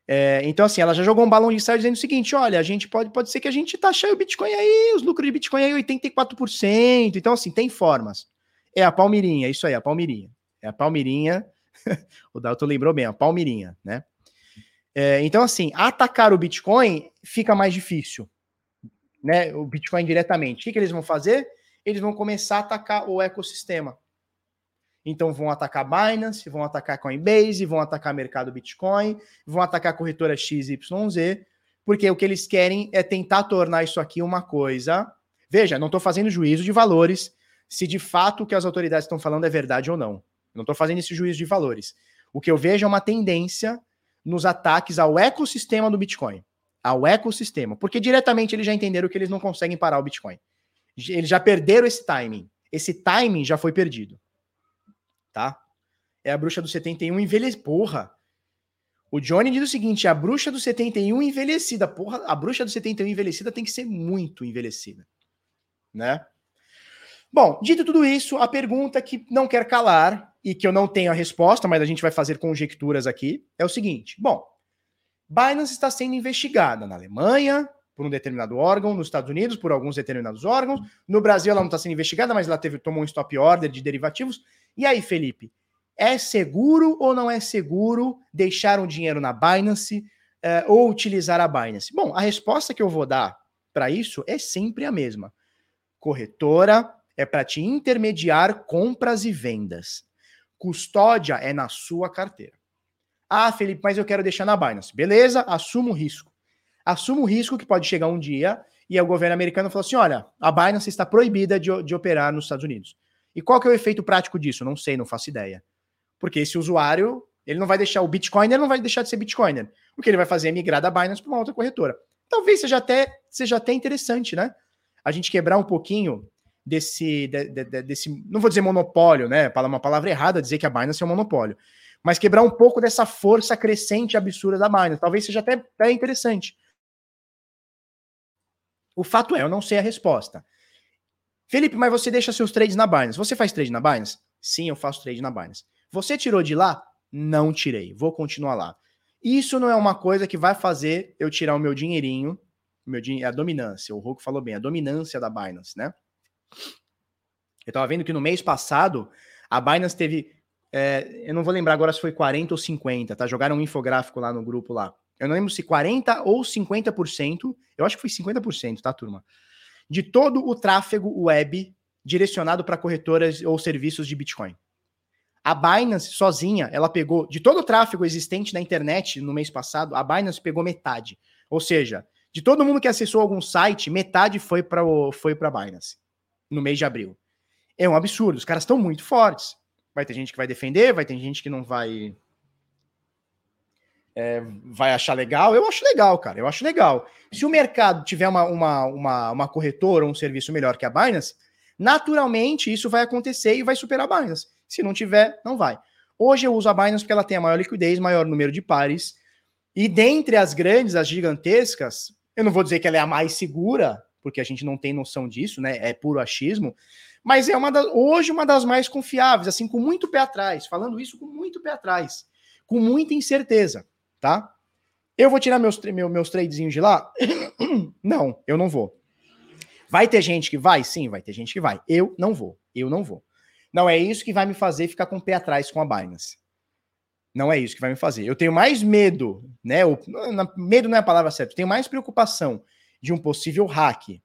É, então, assim, ela já jogou um balão de ensaio dizendo o seguinte: olha, a gente pode, pode ser que a gente taxe o Bitcoin aí, os lucros de Bitcoin aí 84%. Então, assim, tem formas. É a Palmirinha, isso aí, a Palmirinha. É a Palmirinha. o Dalton lembrou bem, a Palmirinha, né? É, então, assim, atacar o Bitcoin fica mais difícil, né? O Bitcoin diretamente. O que, que eles vão fazer? Eles vão começar a atacar o ecossistema. Então vão atacar Binance, vão atacar Coinbase, vão atacar mercado Bitcoin, vão atacar corretora XYZ, porque o que eles querem é tentar tornar isso aqui uma coisa. Veja, não estou fazendo juízo de valores, se de fato o que as autoridades estão falando é verdade ou não. Não estou fazendo esse juízo de valores. O que eu vejo é uma tendência nos ataques ao ecossistema do Bitcoin. Ao ecossistema. Porque diretamente eles já entenderam que eles não conseguem parar o Bitcoin. Eles já perderam esse timing. Esse timing já foi perdido tá? É a bruxa do 71 envelhecida. Porra! O Johnny diz o seguinte: a bruxa do 71 envelhecida. Porra, a bruxa do 71 envelhecida tem que ser muito envelhecida, né? Bom, dito tudo isso, a pergunta que não quer calar e que eu não tenho a resposta, mas a gente vai fazer conjecturas aqui, é o seguinte: bom, Binance está sendo investigada na Alemanha por um determinado órgão, nos Estados Unidos por alguns determinados órgãos, no Brasil ela não está sendo investigada, mas ela teve tomou um stop order de derivativos. E aí, Felipe, é seguro ou não é seguro deixar um dinheiro na Binance é, ou utilizar a Binance? Bom, a resposta que eu vou dar para isso é sempre a mesma. Corretora é para te intermediar compras e vendas. Custódia é na sua carteira. Ah, Felipe, mas eu quero deixar na Binance. Beleza, assumo o risco. Assumo o risco que pode chegar um dia e o governo americano falou assim: olha, a Binance está proibida de, de operar nos Estados Unidos. E qual que é o efeito prático disso? Não sei, não faço ideia. Porque esse usuário, ele não vai deixar o Bitcoin, ele não vai deixar de ser Bitcoiner. O que ele vai fazer é migrar da Binance para uma outra corretora. Talvez seja até, seja até interessante, né? A gente quebrar um pouquinho desse, de, de, de, desse, não vou dizer monopólio, né? Uma palavra errada dizer que a Binance é um monopólio, mas quebrar um pouco dessa força crescente absurda da Binance. Talvez seja até, até interessante. O fato é, eu não sei a resposta. Felipe, mas você deixa seus trades na Binance. Você faz trade na Binance? Sim, eu faço trade na Binance. Você tirou de lá? Não tirei. Vou continuar lá. Isso não é uma coisa que vai fazer eu tirar o meu dinheirinho, meu dinheiro, a dominância. O Roku falou bem, a dominância da Binance, né? Eu tava vendo que no mês passado a Binance teve, é, eu não vou lembrar agora se foi 40 ou 50, tá? Jogaram um infográfico lá no grupo lá. Eu não lembro se 40 ou 50%, eu acho que foi 50%, tá, turma? De todo o tráfego web direcionado para corretoras ou serviços de Bitcoin. A Binance sozinha, ela pegou de todo o tráfego existente na internet no mês passado, a Binance pegou metade. Ou seja, de todo mundo que acessou algum site, metade foi para foi para Binance no mês de abril. É um absurdo, os caras estão muito fortes. Vai ter gente que vai defender, vai ter gente que não vai é, vai achar legal. Eu acho legal, cara. Eu acho legal. Se o mercado tiver uma, uma, uma, uma corretora ou um serviço melhor que a Binance, naturalmente isso vai acontecer e vai superar a Binance. Se não tiver, não vai. Hoje eu uso a Binance porque ela tem a maior liquidez, maior número de pares. E dentre as grandes, as gigantescas, eu não vou dizer que ela é a mais segura, porque a gente não tem noção disso, né? É puro achismo. Mas é uma das, hoje uma das mais confiáveis, assim, com muito pé atrás. Falando isso com muito pé atrás. Com muita incerteza, tá? Eu vou tirar meus, meus, meus tradezinhos de lá? não, eu não vou. Vai ter gente que vai? Sim, vai ter gente que vai. Eu não vou. Eu não vou. Não é isso que vai me fazer ficar com o pé atrás com a Binance. Não é isso que vai me fazer. Eu tenho mais medo, né? O, medo não é a palavra certa. Eu tenho mais preocupação de um possível hack,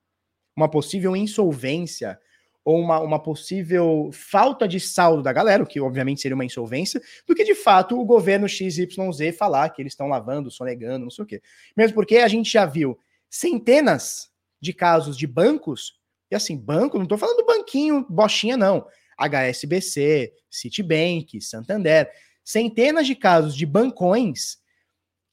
uma possível insolvência ou uma, uma possível falta de saldo da galera, o que obviamente seria uma insolvência, do que de fato o governo XYZ falar que eles estão lavando, sonegando, não sei o quê. Mesmo porque a gente já viu centenas de casos de bancos, e assim, banco, não estou falando banquinho, bochinha, não. HSBC, Citibank, Santander, centenas de casos de bancões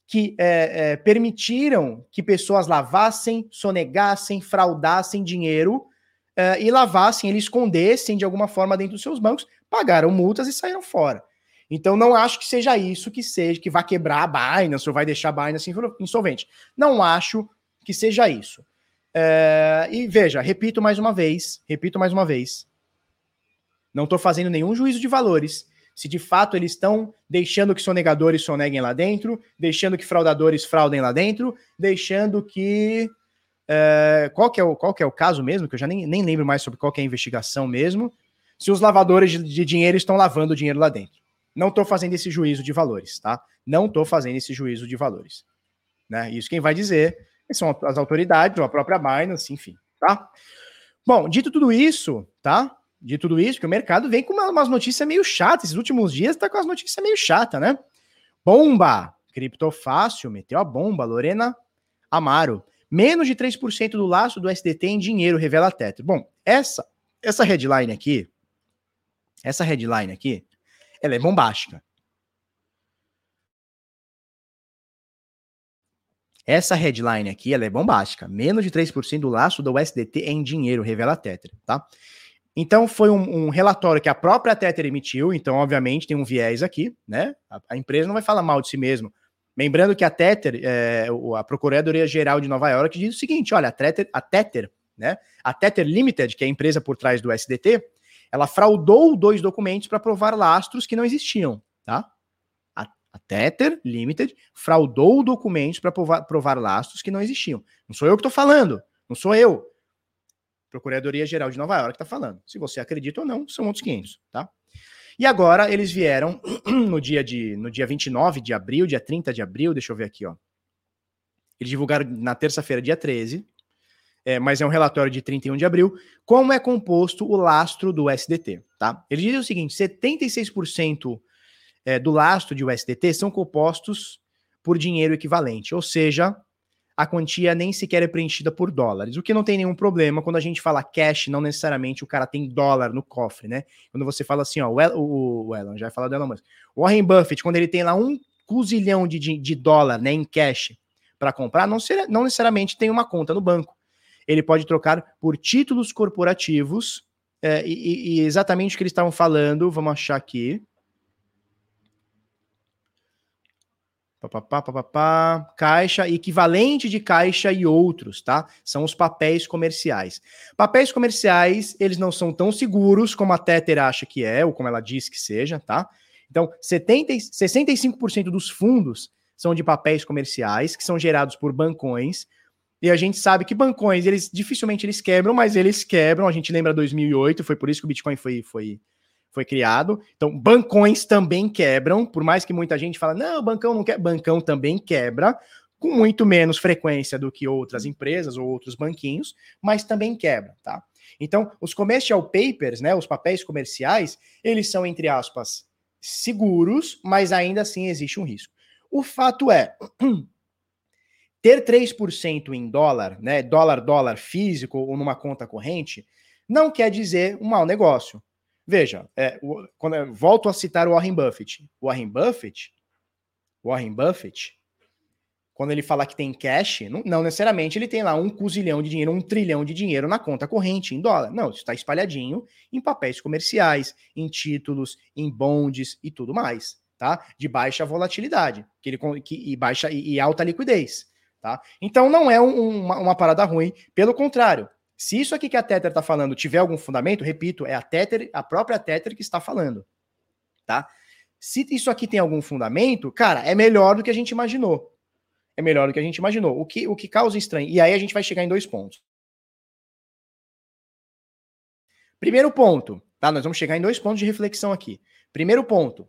que é, é, permitiram que pessoas lavassem, sonegassem, fraudassem dinheiro é, e lavassem, eles escondessem de alguma forma dentro dos seus bancos, pagaram multas e saíram fora. Então não acho que seja isso que seja que vai quebrar a Binance ou vai deixar a Binance insolvente. Não acho que seja isso. É, e veja, repito mais uma vez, repito mais uma vez, não estou fazendo nenhum juízo de valores. Se de fato eles estão deixando que sonegadores soneguem lá dentro, deixando que fraudadores fraudem lá dentro, deixando que. É, qual, que é o, qual que é o caso mesmo? Que eu já nem, nem lembro mais sobre qual que é a investigação mesmo. Se os lavadores de, de dinheiro estão lavando dinheiro lá dentro. Não estou fazendo esse juízo de valores, tá? Não estou fazendo esse juízo de valores. Né? Isso quem vai dizer são as autoridades, ou a própria Binance, enfim, tá? Bom, dito tudo isso, tá? de tudo isso, que o mercado vem com uma, umas notícias meio chatas. Esses últimos dias tá com as notícias meio chatas, né? Bomba! Criptofácil, meteu a bomba. Lorena Amaro. Menos de 3% do laço do SDT em dinheiro, revela a Tether. Bom, essa, essa headline aqui, essa headline aqui, ela é bombástica. Essa headline aqui, ela é bombástica. Menos de 3% do laço do SDT em dinheiro, revela a Tether, tá? Então, foi um, um, relatório que a própria Tether emitiu, então, obviamente, tem um viés aqui, né? A, a empresa não vai falar mal de si mesmo. Lembrando que a Tether, é, a Procuradoria-Geral de Nova York, diz o seguinte: olha, a Tether, a Tether, né? A Tether Limited, que é a empresa por trás do SDT, ela fraudou dois documentos para provar lastros que não existiam, tá? A, Tether Limited fraudou documentos para provar, provar lastros que não existiam. Não sou eu que estou falando, não sou eu. Procuradoria-Geral de Nova York está falando. Se você acredita ou não, são outros 500, tá? E agora eles vieram no dia de no dia 29 de abril, dia 30 de abril, deixa eu ver aqui, ó. Eles divulgaram na terça-feira, dia 13, é, mas é um relatório de 31 de abril, como é composto o lastro do SDT, tá? Eles dizem o seguinte, 76% é, do lastro de USDT são compostos por dinheiro equivalente, ou seja, a quantia nem sequer é preenchida por dólares, o que não tem nenhum problema quando a gente fala cash, não necessariamente o cara tem dólar no cofre, né? Quando você fala assim, ó, o, El, o, o Elon, já vai falar do Elon Musk, Warren Buffett, quando ele tem lá um cozilhão de, de, de dólar, né, em cash para comprar, não, ser, não necessariamente tem uma conta no banco. Ele pode trocar por títulos corporativos, é, e, e exatamente o que eles estavam falando, vamos achar aqui, Papapá, papapá, caixa, equivalente de caixa e outros, tá? São os papéis comerciais. Papéis comerciais, eles não são tão seguros como a Tether acha que é, ou como ela diz que seja, tá? Então, 70, 65% dos fundos são de papéis comerciais, que são gerados por bancões, e a gente sabe que bancões, eles dificilmente eles quebram, mas eles quebram. A gente lembra 2008, foi por isso que o Bitcoin foi, foi foi criado. Então, bancões também quebram, por mais que muita gente fala, não, bancão não quer, bancão também quebra, com muito menos frequência do que outras empresas ou outros banquinhos, mas também quebra, tá? Então, os commercial papers, né, os papéis comerciais, eles são entre aspas seguros, mas ainda assim existe um risco. O fato é, ter 3% em dólar, né, dólar dólar físico ou numa conta corrente, não quer dizer um mau negócio. Veja, é, o, quando eu volto a citar o Warren Buffett. Warren Buffett, Warren Buffett, quando ele fala que tem cash, não, não, necessariamente ele tem lá um cozilhão de dinheiro, um trilhão de dinheiro na conta corrente em dólar. Não, isso está espalhadinho em papéis comerciais, em títulos, em bondes e tudo mais, tá? De baixa volatilidade, que ele que, e baixa e, e alta liquidez, tá? Então não é um, uma, uma parada ruim, pelo contrário, se isso aqui que a Tether está falando tiver algum fundamento, repito, é a Tether, a própria Tether que está falando, tá? Se isso aqui tem algum fundamento, cara, é melhor do que a gente imaginou. É melhor do que a gente imaginou. O que, o que causa estranho. E aí a gente vai chegar em dois pontos. Primeiro ponto, tá? Nós vamos chegar em dois pontos de reflexão aqui. Primeiro ponto.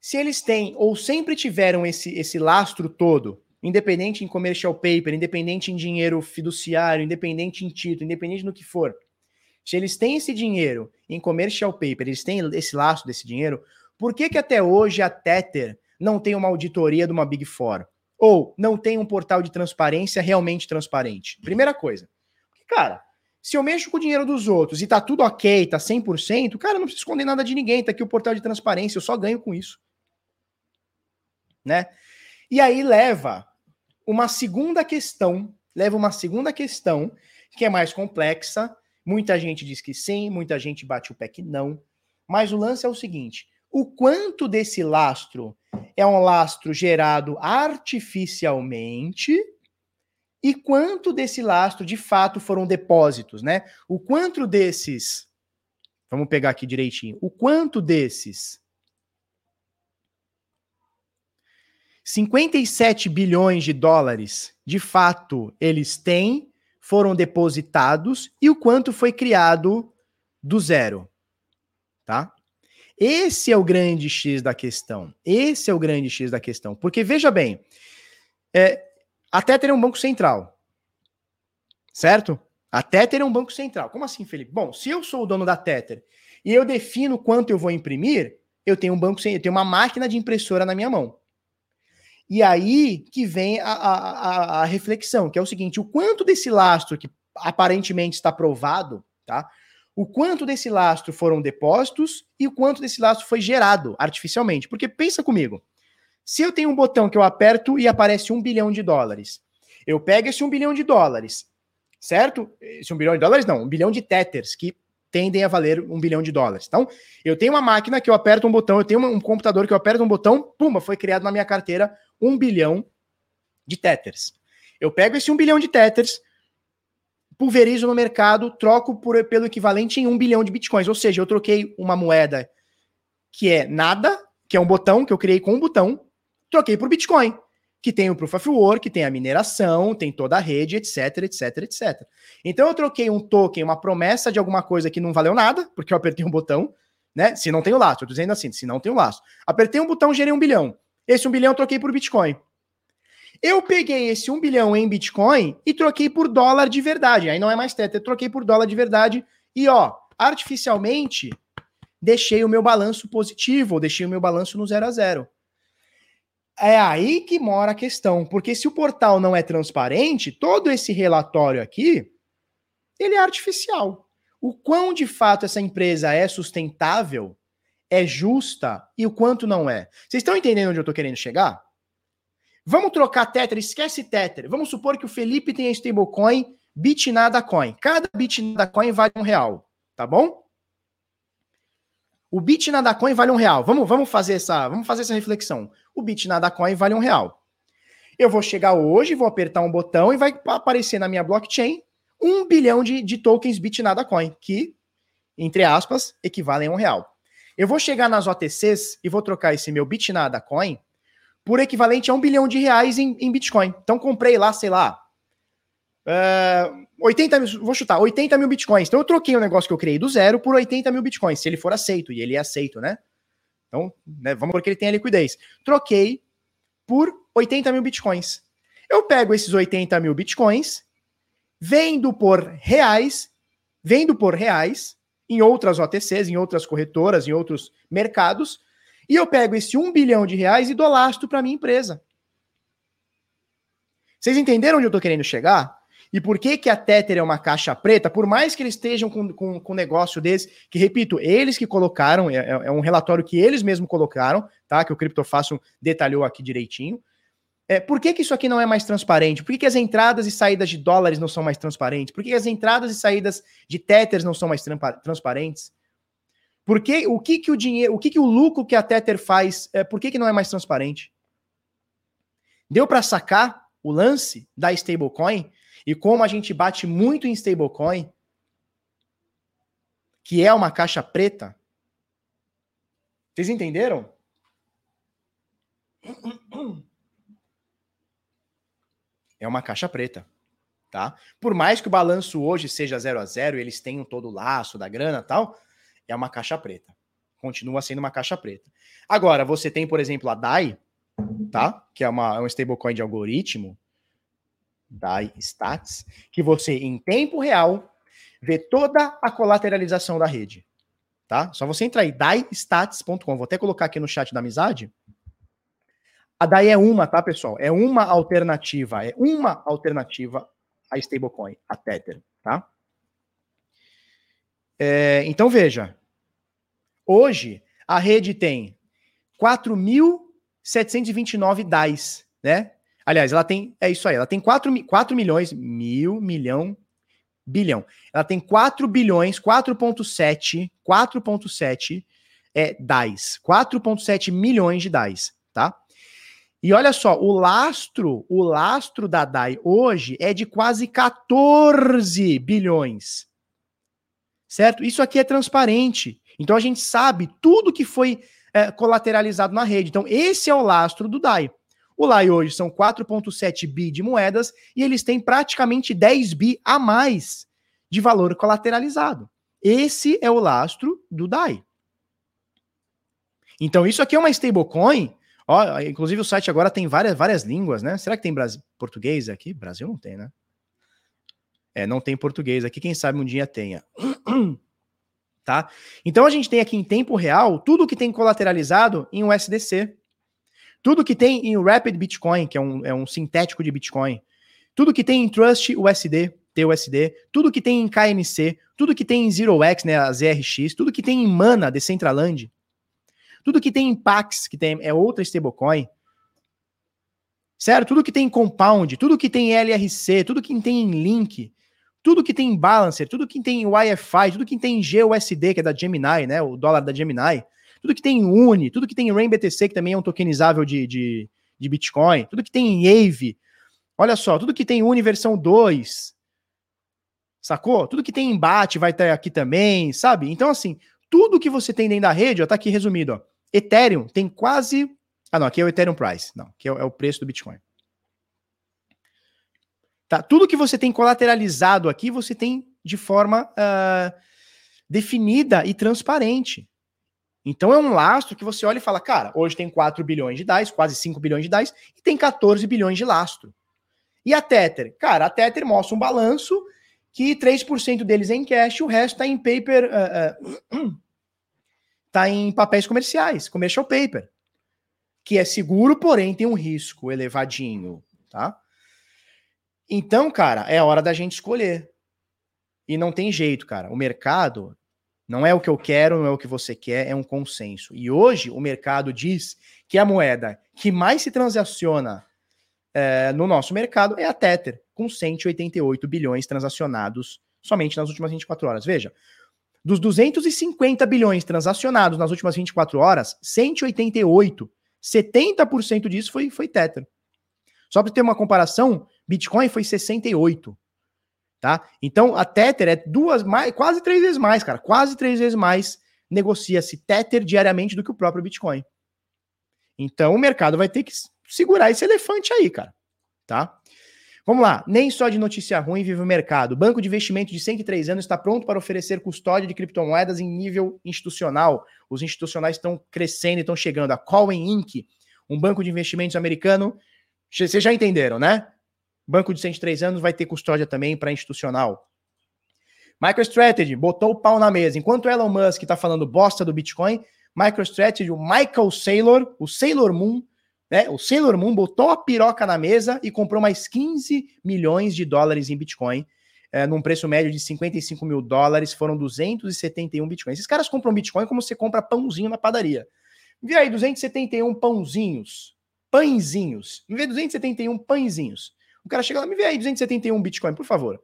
Se eles têm ou sempre tiveram esse, esse lastro todo independente em commercial paper, independente em dinheiro fiduciário, independente em título, independente no que for. Se eles têm esse dinheiro em commercial paper, eles têm esse laço desse dinheiro, por que, que até hoje a Tether não tem uma auditoria de uma Big Four? Ou não tem um portal de transparência realmente transparente? Primeira coisa. Cara, se eu mexo com o dinheiro dos outros e tá tudo ok, tá 100%, cara, não preciso esconder nada de ninguém, tá aqui o portal de transparência, eu só ganho com isso. Né? E aí leva uma segunda questão, leva uma segunda questão que é mais complexa. Muita gente diz que sim, muita gente bate o pé que não. Mas o lance é o seguinte: o quanto desse lastro é um lastro gerado artificialmente e quanto desse lastro de fato foram depósitos, né? O quanto desses, vamos pegar aqui direitinho, o quanto desses 57 bilhões de dólares, de fato, eles têm, foram depositados e o quanto foi criado do zero, tá? Esse é o grande X da questão. Esse é o grande X da questão. Porque, veja bem, é, a Tether é um banco central, certo? A Tether é um banco central. Como assim, Felipe? Bom, se eu sou o dono da Tether e eu defino quanto eu vou imprimir, eu tenho um banco, eu tenho uma máquina de impressora na minha mão. E aí que vem a, a, a, reflexão, que é o seguinte: o quanto desse lastro que aparentemente está provado, tá? O quanto desse lastro foram depósitos e o quanto desse lastro foi gerado artificialmente. Porque pensa comigo: se eu tenho um botão que eu aperto e aparece um bilhão de dólares, eu pego esse um bilhão de dólares, certo? Esse um bilhão de dólares não, um bilhão de tethers, que tendem a valer um bilhão de dólares. Então, eu tenho uma máquina que eu aperto um botão, eu tenho um computador que eu aperto um botão, pumba, foi criado na minha carteira um bilhão de tethers. Eu pego esse um bilhão de tethers, pulverizo no mercado, troco por, pelo equivalente em um bilhão de bitcoins. Ou seja, eu troquei uma moeda que é nada, que é um botão que eu criei com um botão, troquei por Bitcoin, que tem o Proof of Work, tem a mineração, tem toda a rede, etc, etc, etc. Então eu troquei um token, uma promessa de alguma coisa que não valeu nada, porque eu apertei um botão, né? Se não tem o laço, eu tô dizendo assim, se não tem o laço. Apertei um botão, gerei um bilhão. Esse 1 bilhão eu troquei por Bitcoin. Eu peguei esse 1 bilhão em Bitcoin e troquei por dólar de verdade. Aí não é mais Tether, eu troquei por dólar de verdade. E ó, artificialmente, deixei o meu balanço positivo, ou deixei o meu balanço no zero a zero. É aí que mora a questão, porque se o portal não é transparente, todo esse relatório aqui, ele é artificial. O quão de fato essa empresa é sustentável é justa e o quanto não é. Vocês estão entendendo onde eu estou querendo chegar? Vamos trocar Tether, esquece Tether. Vamos supor que o Felipe tem a stablecoin Bitnada Coin. Cada Bitnada Coin vale um real, tá bom? O Bitnada Coin vale um real. Vamos, vamos fazer essa, vamos fazer essa reflexão. O Bitnada Coin vale um real. Eu vou chegar hoje, vou apertar um botão e vai aparecer na minha blockchain um bilhão de, de tokens Bitnada Coin, que, entre aspas, equivalem a um real. Eu vou chegar nas OTCs e vou trocar esse meu Bitnada Coin por equivalente a um bilhão de reais em, em Bitcoin. Então comprei lá, sei lá, uh, é, 80 mil, vou chutar, 80 mil Bitcoins. Então eu troquei um negócio que eu criei do zero por 80 mil Bitcoins, se ele for aceito, e ele é aceito, né? Então, né, vamos porque ele tem a liquidez. Troquei por 80 mil Bitcoins. Eu pego esses 80 mil Bitcoins, vendo por reais, vendo por reais em outras OTCs, em outras corretoras, em outros mercados, e eu pego esse 1 bilhão de reais e dou lastro para minha empresa. Vocês entenderam onde eu estou querendo chegar? E por que, que a Tether é uma caixa preta? Por mais que eles estejam com, com, com um negócio desse, que, repito, eles que colocaram, é, é, um relatório que eles mesmos colocaram, tá? Que o Criptofácil detalhou aqui direitinho. É, por que, que isso aqui não é mais transparente? Por que, que as entradas e saídas de dólares não são mais transparentes? Por que, que as entradas e saídas de Tethers não são mais transparentes? Por que, o que, que o dinheiro, o que, que o lucro que a Tether faz, é, por que, que não é mais transparente? Deu para sacar o lance da stablecoin e como a gente bate muito em stablecoin, que é uma caixa preta. Vocês entenderam? É uma caixa preta, tá? Por mais que o balanço hoje seja 0 a 0, eles tenham todo o laço da grana, tal, é uma caixa preta. Continua sendo uma caixa preta. Agora, você tem, por exemplo, a DAI, tá? Que é uma, é um stablecoin de algoritmo, DAI Stats, que você, em tempo real, vê toda a colateralização da rede. Tá? Só você entrar aí, daistats.com. Vou até colocar aqui no chat da amizade. A DAI é uma, tá, pessoal? É uma alternativa, é uma alternativa a stablecoin, a Tether, tá? É, então veja, hoje a rede tem 4.729 DAIs, né? Aliás, ela tem. É isso aí, ela tem 4, 4 milhões, mil, milhão, bilhão. Ela tem 4 bilhões, 4,7, 4,7 é, DAIs. 4,7 milhões de DAIs, tá? E olha só, o lastro, o lastro da DAI hoje é de quase 14 bilhões. Certo? Isso aqui é transparente. Então a gente sabe tudo que foi é, colateralizado na rede. Então, esse é o lastro do DAI. O LAI hoje são 4,7 bi de moedas e eles têm praticamente 10 bi a mais de valor colateralizado. Esse é o lastro do DAI. Então, isso aqui é uma stablecoin. Ó, inclusive, o site agora tem várias, várias línguas, né? Será que tem Brasil, português aqui? Brasil não tem, né? É, não tem português aqui. Quem sabe um dia tenha. tá? Então, a gente tem aqui em tempo real tudo que tem colateralizado em USDC. Tudo que tem em Rapid Bitcoin, que é um, é um sintético de Bitcoin. Tudo que tem em Trust USD, TUSD. Tudo que tem em KNC. Tudo que tem em ZeroX, né, a ZRX. Tudo que tem em Mana, Decentraland. Tudo que tem em Pax, que tem, é outra stablecoin. Certo? Tudo que tem em Compound. Tudo que tem em LRC. Tudo que tem em Link. Tudo que tem em Balancer. Tudo que tem em Wi-Fi. Tudo que tem em GUSD, que é da Gemini, né, o dólar da Gemini tudo que tem em Uni, tudo que tem em RainBTC, que também é um tokenizável de, de, de Bitcoin, tudo que tem em Aave, olha só, tudo que tem em Uni versão 2, sacou? Tudo que tem em BAT vai estar aqui também, sabe? Então, assim, tudo que você tem dentro da rede, ó, tá aqui resumido, ó. Ethereum tem quase. Ah, não, aqui é o Ethereum Price. Não, aqui é o, é o preço do Bitcoin. Tá, tudo que você tem colateralizado aqui, você tem de forma uh, definida e transparente. Então é um lastro que você olha e fala, cara, hoje tem 4 bilhões de DAIs, quase 5 bilhões de DAIs, e tem 14 bilhões de lastro. E a Tether? Cara, a Tether mostra um balanço que 3% deles é em cash, o resto está em paper, uh, uh, tá em papéis comerciais, commercial paper, que é seguro, porém tem um risco elevadinho, tá? Então, cara, é hora da gente escolher. E não tem jeito, cara. O mercado, não é o que eu quero, não é o que você quer, é um consenso. E hoje o mercado diz que a moeda que mais se transaciona é, no nosso mercado é a Tether, com 188 bilhões transacionados somente nas últimas 24 horas. Veja, dos 250 bilhões transacionados nas últimas 24 horas, 188, 70% disso foi, foi Tether. Só para ter uma comparação, Bitcoin foi 68. Tá? Então a Tether é duas mais, quase três vezes mais, cara, quase três vezes mais negocia-se Tether diariamente do que o próprio Bitcoin. Então o mercado vai ter que segurar esse elefante aí, cara, tá? Vamos lá, nem só de notícia ruim vive o mercado. Banco de investimento de 103 anos está pronto para oferecer custódia de criptomoedas em nível institucional. Os institucionais estão crescendo e estão chegando. A Cowen Inc., um banco de investimentos americano, vocês já entenderam, né? Banco de 103 anos vai ter custódia também para institucional. MicroStrategy botou o pau na mesa. Enquanto Elon Musk está falando bosta do Bitcoin, MicroStrategy, o Michael Saylor, o Sailor Moon, né? O Sailor Moon botou a piroca na mesa e comprou mais 15 milhões de dólares em Bitcoin, é, num preço médio de 55 mil dólares, foram 271 Bitcoins. Esses caras compram Bitcoin como você compra pãozinho na padaria. Vê aí, 271 pãozinhos, pãezinhos. Vê 271 pãezinhos. O cara chega lá, me vê aí 271 Bitcoin, por favor.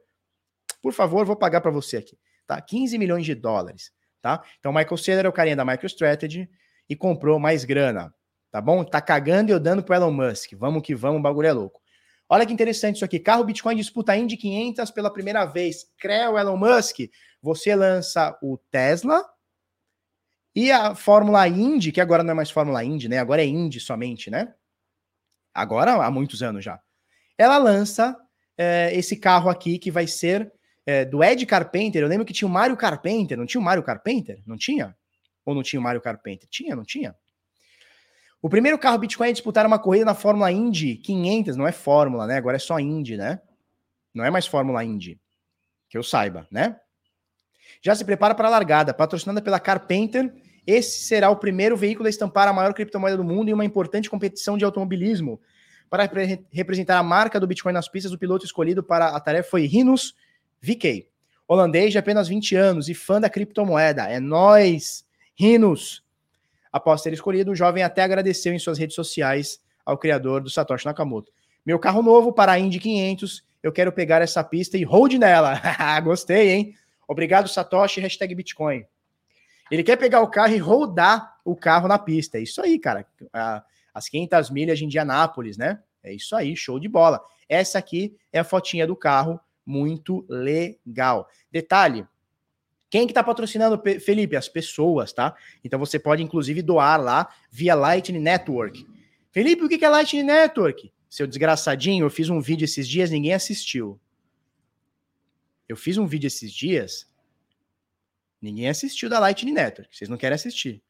Por favor, vou pagar para você aqui. Tá? 15 milhões de dólares. Tá? Então, o Michael Saylor é o carinha da MicroStrategy e comprou mais grana tá bom? Tá cagando e eu dando pro Elon Musk. Vamos que vamos, o bagulho é louco. Olha que interessante isso aqui. Carro Bitcoin disputa Indy 500 pela primeira vez. Creu Elon Musk. Você lança o Tesla e a Fórmula Indy, que agora não é mais Fórmula Indy, né? Agora é Indy somente, né? Agora há muitos anos já. Ela lança é, esse carro aqui que vai ser é, do Ed Carpenter. Eu lembro que tinha o Mario Carpenter. Não tinha o Mario Carpenter? Não tinha? Ou não tinha o Mario Carpenter? Tinha, não tinha? O primeiro carro Bitcoin a disputar uma corrida na Fórmula Indy 500, não é Fórmula, né? Agora é só Indy, né? Não é mais Fórmula Indy, que eu saiba, né? Já se prepara para a largada, patrocinada pela Carpenter. Esse será o primeiro veículo a estampar a maior criptomoeda do mundo em uma importante competição de automobilismo. Para representar a marca do Bitcoin nas pistas, o piloto escolhido para a tarefa foi Rinus VK, holandês de apenas 20 anos e fã da criptomoeda. É nós, Rinus. Após ter escolhido, o jovem até agradeceu em suas redes sociais ao criador do Satoshi Nakamoto. Meu carro novo para a Indy 500, eu quero pegar essa pista e hold nela. Gostei, hein? Obrigado, Satoshi, hashtag Bitcoin. Ele quer pegar o carro e rodar o carro na pista. É isso aí, cara. As 500 milhas de Indianápolis, né? É isso aí, show de bola. Essa aqui é a fotinha do carro, muito legal. Detalhe, quem que tá patrocinando, Felipe? As pessoas, tá? Então você pode, inclusive, doar lá via Lightning Network. Felipe, o que é Lightning Network? Seu desgraçadinho, eu fiz um vídeo esses dias, ninguém assistiu. Eu fiz um vídeo esses dias, ninguém assistiu da Lightning Network. Vocês não querem assistir.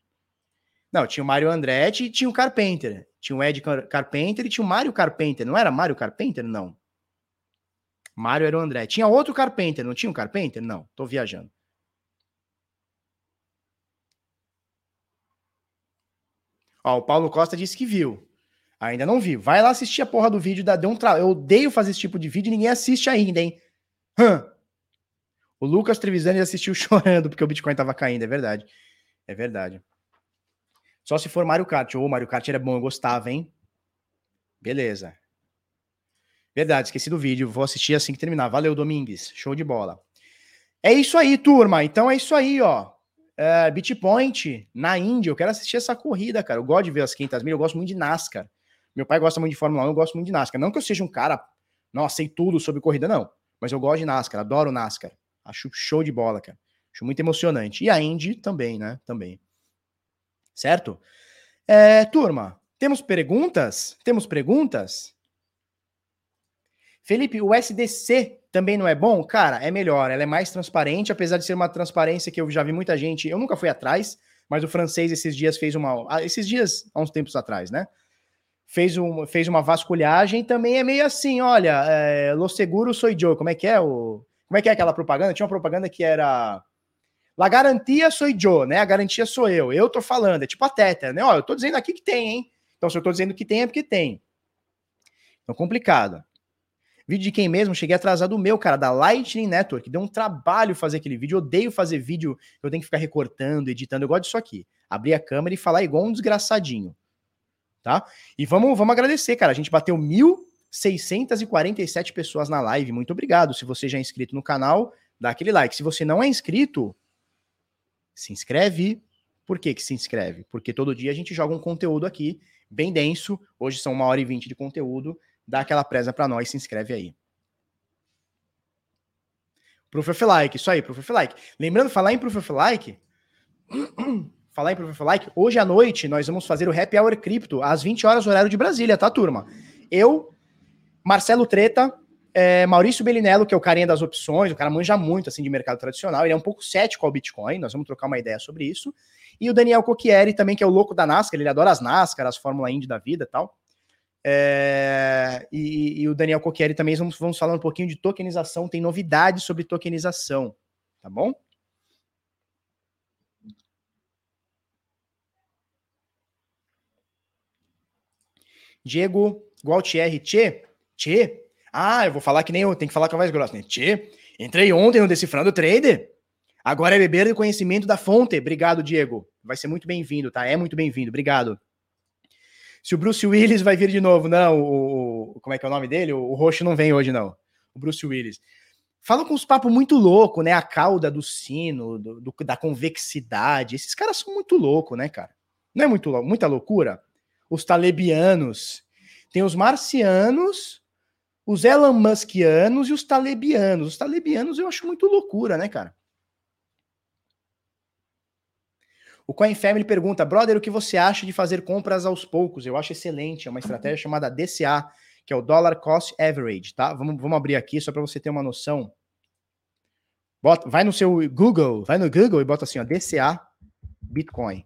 Não, tinha o Mário Andretti e tinha o Carpenter. Tinha o Ed Carpenter e tinha o Mário Carpenter. Não era Mário Carpenter? Não. Mário era o André. Tinha outro Carpenter, não tinha um Carpenter? Não, tô viajando. Ó, o Paulo Costa disse que viu. Ainda não viu. Vai lá assistir a porra do vídeo da Deu um. Eu odeio fazer esse tipo de vídeo e ninguém assiste ainda, hein? Hum. O Lucas Trevisani assistiu chorando porque o Bitcoin tava caindo, é verdade. É verdade. Só se for Mario Kart. Ô, oh, Mario Kart era bom, eu gostava, hein? Beleza. Verdade, esqueci do vídeo. Vou assistir assim que terminar. Valeu, Domingues. Show de bola. É isso aí, turma. Então é isso aí, ó uh, Bitpoint na Índia. Eu quero assistir essa corrida, cara. Eu gosto de ver as 500 mil, eu gosto muito de NASCAR. Meu pai gosta muito de Fórmula 1, eu gosto muito de NASCAR. Não que eu seja um cara, não sei tudo sobre corrida, não. Mas eu gosto de NASCAR, adoro NASCAR. Acho show de bola, cara. Acho muito emocionante. E a Indy também, né? Também. Certo? É, turma, temos perguntas? Temos perguntas? Felipe, o SDC também não é bom? Cara, é melhor, ela é mais transparente, apesar de ser uma transparência que eu já vi muita gente, eu nunca fui atrás, mas o francês esses dias fez uma, ah, esses dias, há uns tempos atrás, né? Fez, um, fez uma vasculhagem, também é meio assim, olha, é, lo seguro sou eu, como é que é o... Como é que é aquela propaganda? Tinha uma propaganda que era... La garantia sou eu, né? A garantia sou eu. Eu tô falando, é tipo a Tether, né? Ó, eu tô dizendo aqui que tem, hein? Então, se eu tô dizendo que tem, é porque tem. Então, complicado. Vídeo de quem mesmo? Cheguei atrasado o meu, cara, da Lightning Network. Deu um trabalho fazer aquele vídeo. Eu odeio fazer vídeo, eu tenho que ficar recortando, editando. Eu gosto disso aqui. Abrir a câmera e falar igual um desgraçadinho. Tá? E vamos, vamos agradecer, cara. A gente bateu 1.647 pessoas na live. Muito obrigado. Se você já é inscrito no canal, dá aquele like. Se você não é inscrito, se inscreve. Por que, que se inscreve? Porque todo dia a gente joga um conteúdo aqui bem denso. Hoje são uma hora e vinte de conteúdo. Dá aquela presa para nós, se inscreve aí. Proof of Like, isso aí, Proof of Like. Lembrando, falar em Proof of Like, falar em Proof of Like, hoje à noite nós vamos fazer o Happy Hour Cripto às 20 horas horário de Brasília, tá, turma? Eu, Marcelo Treta, é, Maurício Bellinello, que é o carinha das opções, o cara manja muito assim de mercado tradicional, ele é um pouco cético ao Bitcoin, nós vamos trocar uma ideia sobre isso. E o Daniel Cocchieri também, que é o louco da NASCAR, ele adora as NASCAR, as Fórmula Indy da vida tal. É, e, e, o Daniel Cocchieri também vamos, vamos falar um pouquinho de tokenização, tem novidades sobre tokenização, tá bom? Diego Gualtieri, Tchê, Tchê, ah, eu vou falar que nem eu, tem que falar com a voz grossa, né? Tchê, entrei ontem no Decifrando Trader, agora é beber do conhecimento da fonte. Obrigado, Diego. Vai ser muito bem-vindo, tá? É muito bem-vindo, obrigado. Se o Bruce Willis vai vir de novo, não, o, como é que é o nome dele? O, o Roxo não vem hoje, não. O Bruce Willis. Fala com uns papos muito loucos, né? A cauda do sino, do, do, da convexidade. Esses caras são muito loucos, né, cara? Não é muito, muita loucura? Os talebianos. Tem os marcianos os Elon Muskianos e os talebianos. Os talebianos eu acho muito loucura, né, cara? O Coin Family pergunta, brother, o que você acha de fazer compras aos poucos? Eu acho excelente, é uma estratégia chamada DCA, que é o Dollar Cost Average, tá? Vamos, vamos abrir aqui só para você ter uma noção. Bota, vai no seu Google, vai no Google e bota assim, ó, DCA Bitcoin.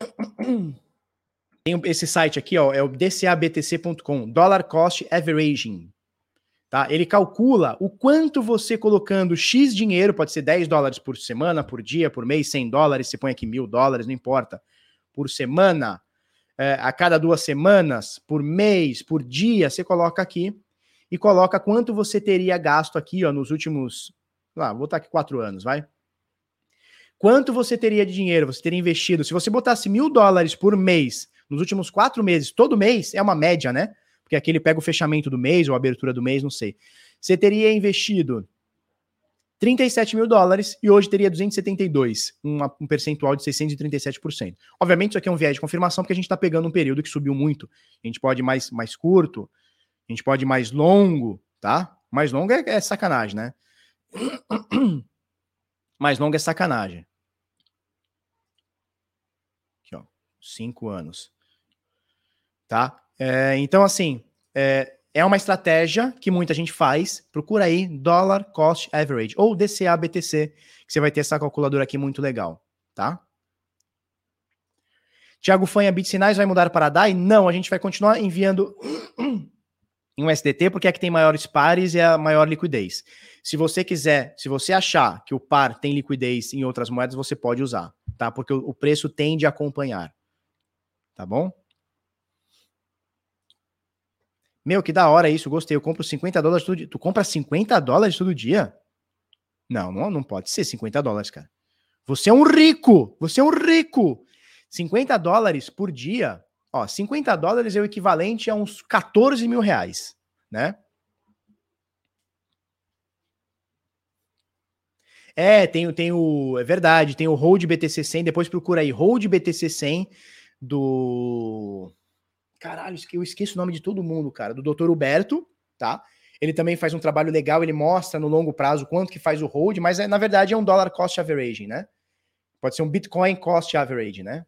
Tem esse site aqui, ó, é o dcabtc.com, Dollar Cost Averaging. Tá? Ele calcula o quanto você colocando X dinheiro, pode ser 10 dólares por semana, por dia, por mês, 100 dólares, você põe aqui mil dólares, não importa, por semana, é, a cada duas semanas, por mês, por dia, você coloca aqui e coloca quanto você teria gasto aqui ó, nos últimos, lá, vou botar aqui quatro anos, vai? Quanto você teria de dinheiro, você teria investido, se você botasse mil dólares por mês nos últimos quatro meses, todo mês, é uma média, né? Porque aqui ele pega o fechamento do mês ou a abertura do mês, não sei. Você teria investido 37 mil dólares e hoje teria 272, uma, um percentual de 637%. Obviamente, isso aqui é um viés de confirmação, porque a gente está pegando um período que subiu muito. A gente pode ir mais, mais curto, a gente pode ir mais longo, tá? Mais longo é, é sacanagem, né? mais longo é sacanagem. Aqui, ó. Cinco anos tá? É, então, assim, é, é uma estratégia que muita gente faz. Procura aí Dollar Cost Average ou DCA BTC, que você vai ter essa calculadora aqui muito legal, tá? Tiago Fanha, BitSinais vai mudar para DAI? Não, a gente vai continuar enviando em um SDT porque é que tem maiores pares e a maior liquidez. Se você quiser, se você achar que o par tem liquidez em outras moedas, você pode usar, tá? Porque o preço tende a acompanhar. Tá bom? Meu, que da hora isso, gostei. Eu compro 50 dólares todo dia. Tu compra 50 dólares todo dia? Não, não, não pode ser 50 dólares, cara. Você é um rico! Você é um rico! 50 dólares por dia. Ó, 50 dólares é o equivalente a uns 14 mil reais, né? É, tem, tem o. É verdade, tem o Hold BTC 100. Depois procura aí, Hold BTC 100 do. Caralho, eu esqueço o nome de todo mundo, cara. Do Dr. Huberto, tá? Ele também faz um trabalho legal, ele mostra no longo prazo quanto que faz o hold, mas é, na verdade é um dólar cost averaging, né? Pode ser um Bitcoin cost average, né?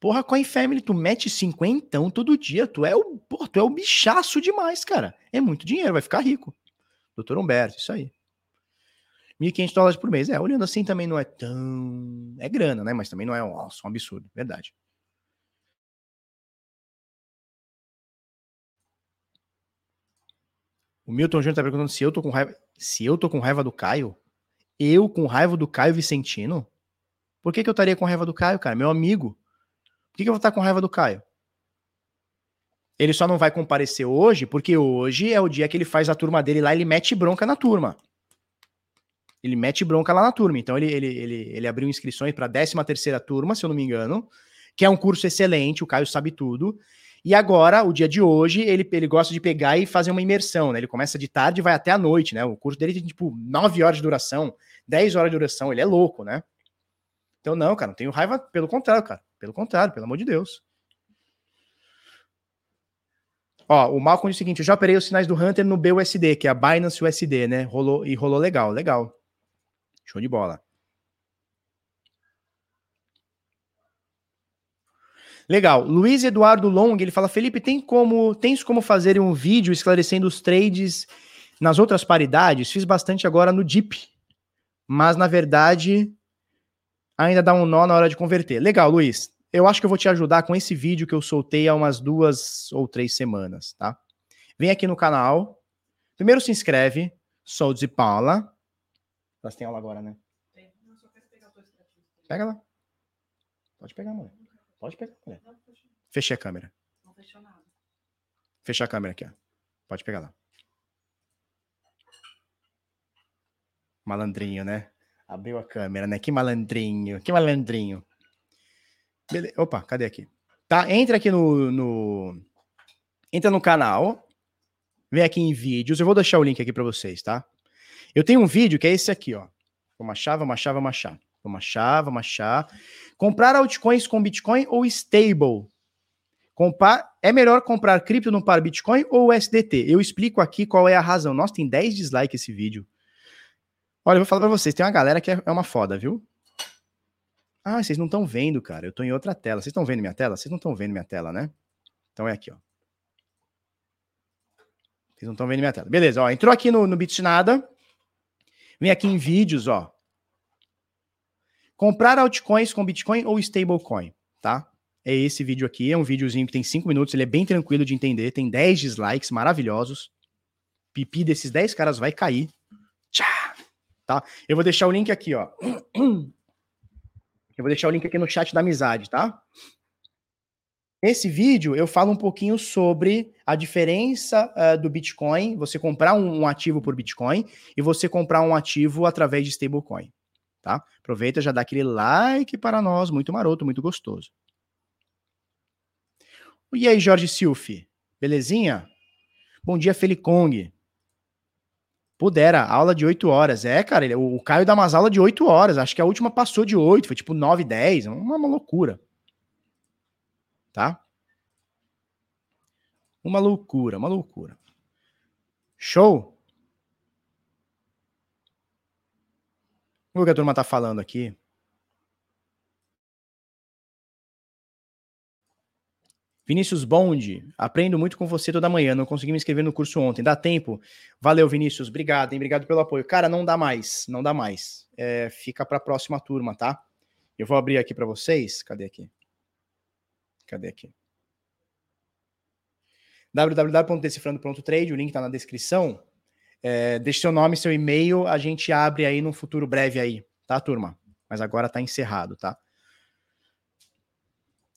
Porra, Coin Family, tu mete cinquentão todo dia, tu é o, porra, tu é o bichaço demais, cara. É muito dinheiro, vai ficar rico. Doutor Humberto, isso aí. 1.500 dólares por mês. É, olhando assim também não é tão... É grana, né? Mas também não é nossa, um absurdo, verdade. O Milton Júnior tá perguntando se eu tô com raiva. Se eu tô com raiva do Caio? Eu com raiva do Caio Vicentino? Por que, que eu estaria com raiva do Caio, cara? Meu amigo. Por que, que eu vou estar com raiva do Caio? Ele só não vai comparecer hoje, porque hoje é o dia que ele faz a turma dele lá, ele mete bronca na turma. Ele mete bronca lá na turma. Então ele, ele, ele, ele abriu inscrições para a 13 terceira turma, se eu não me engano, que é um curso excelente, o Caio sabe tudo. E agora, o dia de hoje, ele, ele gosta de pegar e fazer uma imersão, né? Ele começa de tarde e vai até a noite, né? O curso dele tem, tipo, 9 horas de duração, 10 horas de duração. Ele é louco, né? Então, não, cara, não tenho raiva, pelo contrário, cara. Pelo contrário, pelo amor de Deus. Ó, o Malcolm diz o seguinte: eu já operei os sinais do Hunter no BUSD, que é a Binance USD, né? Rolou e rolou legal, legal. Show de bola. Legal. Luiz Eduardo Long, ele fala: Felipe, tem como, tens como fazer um vídeo esclarecendo os trades nas outras paridades? Fiz bastante agora no DIP, mas na verdade ainda dá um nó na hora de converter. Legal, Luiz. Eu acho que eu vou te ajudar com esse vídeo que eu soltei há umas duas ou três semanas, tá? Vem aqui no canal. Primeiro se inscreve. Sou de Paula. Elas têm aula agora, né? Pega lá. Pode pegar, mulher. Pode pegar, mulher. Fechei a câmera. Não fechou nada. Fechar a câmera aqui, ó. Pode pegar lá. Malandrinho, né? Abriu a câmera, né? Que malandrinho, que malandrinho. Beleza. Opa, cadê aqui? Tá, entra aqui no, no, Entra no canal. Vem aqui em vídeos. Eu vou deixar o link aqui para vocês, tá? Eu tenho um vídeo que é esse aqui, ó. Vamos achar, vamos achar, vamos achar. Vamos achar, vamos achar. Comprar altcoins com Bitcoin ou stable? É melhor comprar cripto no par Bitcoin ou USDT? Eu explico aqui qual é a razão. Nossa, tem 10 dislikes esse vídeo. Olha, eu vou falar pra vocês, tem uma galera que é, é uma foda, viu? Ah, vocês não estão vendo, cara. Eu tô em outra tela. Vocês estão vendo minha tela? Vocês não estão vendo minha tela, né? Então é aqui, ó. Vocês não estão vendo minha tela. Beleza, ó. Entrou aqui no, no Bitnada. Vem aqui em vídeos, ó. Comprar altcoins com Bitcoin ou stablecoin, tá? É esse vídeo aqui. É um videozinho que tem 5 minutos. Ele é bem tranquilo de entender. Tem 10 dislikes maravilhosos. Pipi desses 10 caras vai cair. Tchá! tá? Eu vou deixar o link aqui, ó. Eu vou deixar o link aqui no chat da amizade, tá? Nesse vídeo eu falo um pouquinho sobre a diferença uh, do Bitcoin, você comprar um, um, ativo por Bitcoin e você comprar um ativo através de stablecoin, tá? Aproveita já dá aquele like para nós, muito maroto, muito gostoso. E aí, Jorge Silfi, belezinha? Bom dia, Felicong. Pudera, aula de 8 horas. É, cara, ele, o, Caio dá umas aulas de 8 horas. Acho que a última passou de 8, foi tipo 9, 10. Uma, uma loucura. Tá? Uma loucura, uma loucura. Show? O que a turma tá falando aqui? Vinícius Bond, aprendo muito com você toda manhã. Não consegui me inscrever no curso ontem. Dá tempo? Valeu, Vinícius. Obrigado, hein? Obrigado pelo apoio. Cara, não dá mais. Não dá mais. É, fica para a próxima turma, tá? Eu vou abrir aqui para vocês. Cadê aqui? Cadê aqui? www.decifrando.trade, o link tá na descrição. É, deixe seu nome, seu e-mail, a gente abre aí num futuro breve aí, tá, turma? Mas agora tá encerrado, tá?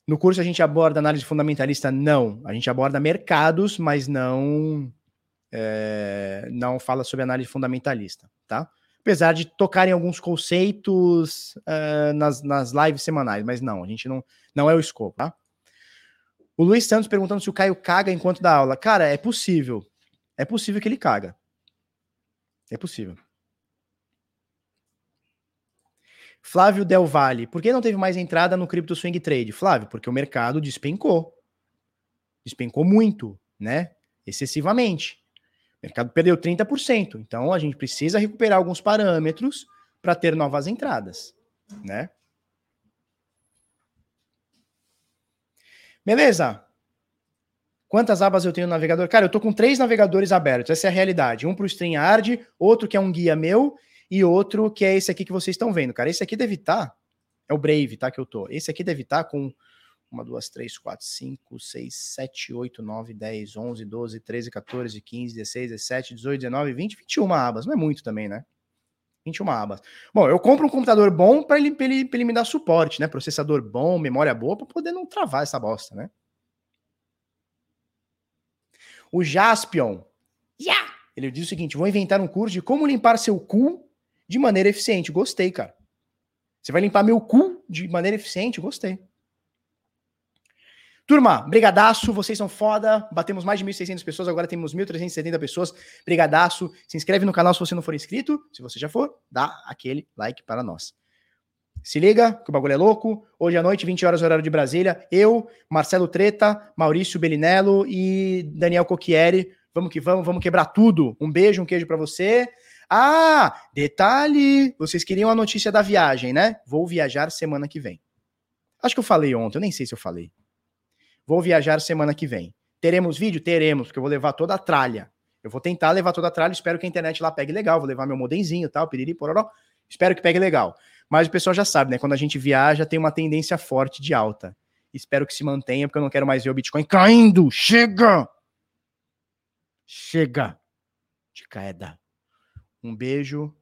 No curso a gente aborda análise fundamentalista? Não. A gente aborda mercados, mas não é, não fala sobre análise fundamentalista, tá? Apesar de tocar em alguns conceitos uh, nas, nas lives semanais, mas não, a gente não, não é o escopo, tá? O Luiz Santos perguntando se o Caio caga enquanto dá aula. Cara, é possível. É possível que ele caga. É possível. Flávio Del Valle, por que não teve mais entrada no Crypto Swing Trade? Flávio, porque o mercado despencou. Despencou muito, né? Excessivamente. O mercado perdeu 30%. Então a gente precisa recuperar alguns parâmetros para ter novas entradas, né? Beleza? Quantas abas eu tenho no navegador? Cara, eu tô com três navegadores abertos. Essa é a realidade. Um para o StreamYard, outro que é um guia meu e outro que é esse aqui que vocês estão vendo, cara. Esse aqui deve estar, tá, é o Brave, tá? Que eu tô. Esse aqui deve estar tá com uma, duas, três, quatro, cinco, seis, sete, oito, nove, dez, onze, doze, treze, 14, 15, 16, 17, 18, 19, 20, 21 abas. Não é muito também, né? 21 abas. Bom, eu compro um computador bom para ele, ele, ele me dar suporte, né? Processador bom, memória boa, para poder não travar essa bosta, né? O Jaspion, yeah! ele diz o seguinte: vou inventar um curso de como limpar seu cu de maneira eficiente. Gostei, cara. Você vai limpar meu cu de maneira eficiente? Gostei. Turma, brigadaço, vocês são foda. Batemos mais de 1.600 pessoas, agora temos 1.370 pessoas. Brigadaço. Se inscreve no canal se você não for inscrito. Se você já for, dá aquele like para nós. Se liga, que o bagulho é louco. Hoje à noite, 20 horas, horário de Brasília. Eu, Marcelo Treta, Maurício Belinello e Daniel Cocchieri. Vamos que vamos, vamos quebrar tudo. Um beijo, um queijo para você. Ah, detalhe! Vocês queriam a notícia da viagem, né? Vou viajar semana que vem. Acho que eu falei ontem, eu nem sei se eu falei. Vou viajar semana que vem. Teremos vídeo? Teremos, porque eu vou levar toda a tralha. Eu vou tentar levar toda a tralha, espero que a internet lá pegue legal. Vou levar meu modemzinho e tal, piriri, pororó. Espero que pegue legal. Mas o pessoal já sabe, né? Quando a gente viaja, tem uma tendência forte de alta. Espero que se mantenha, porque eu não quero mais ver o Bitcoin caindo. Chega! Chega de queda. Um beijo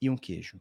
e um queijo.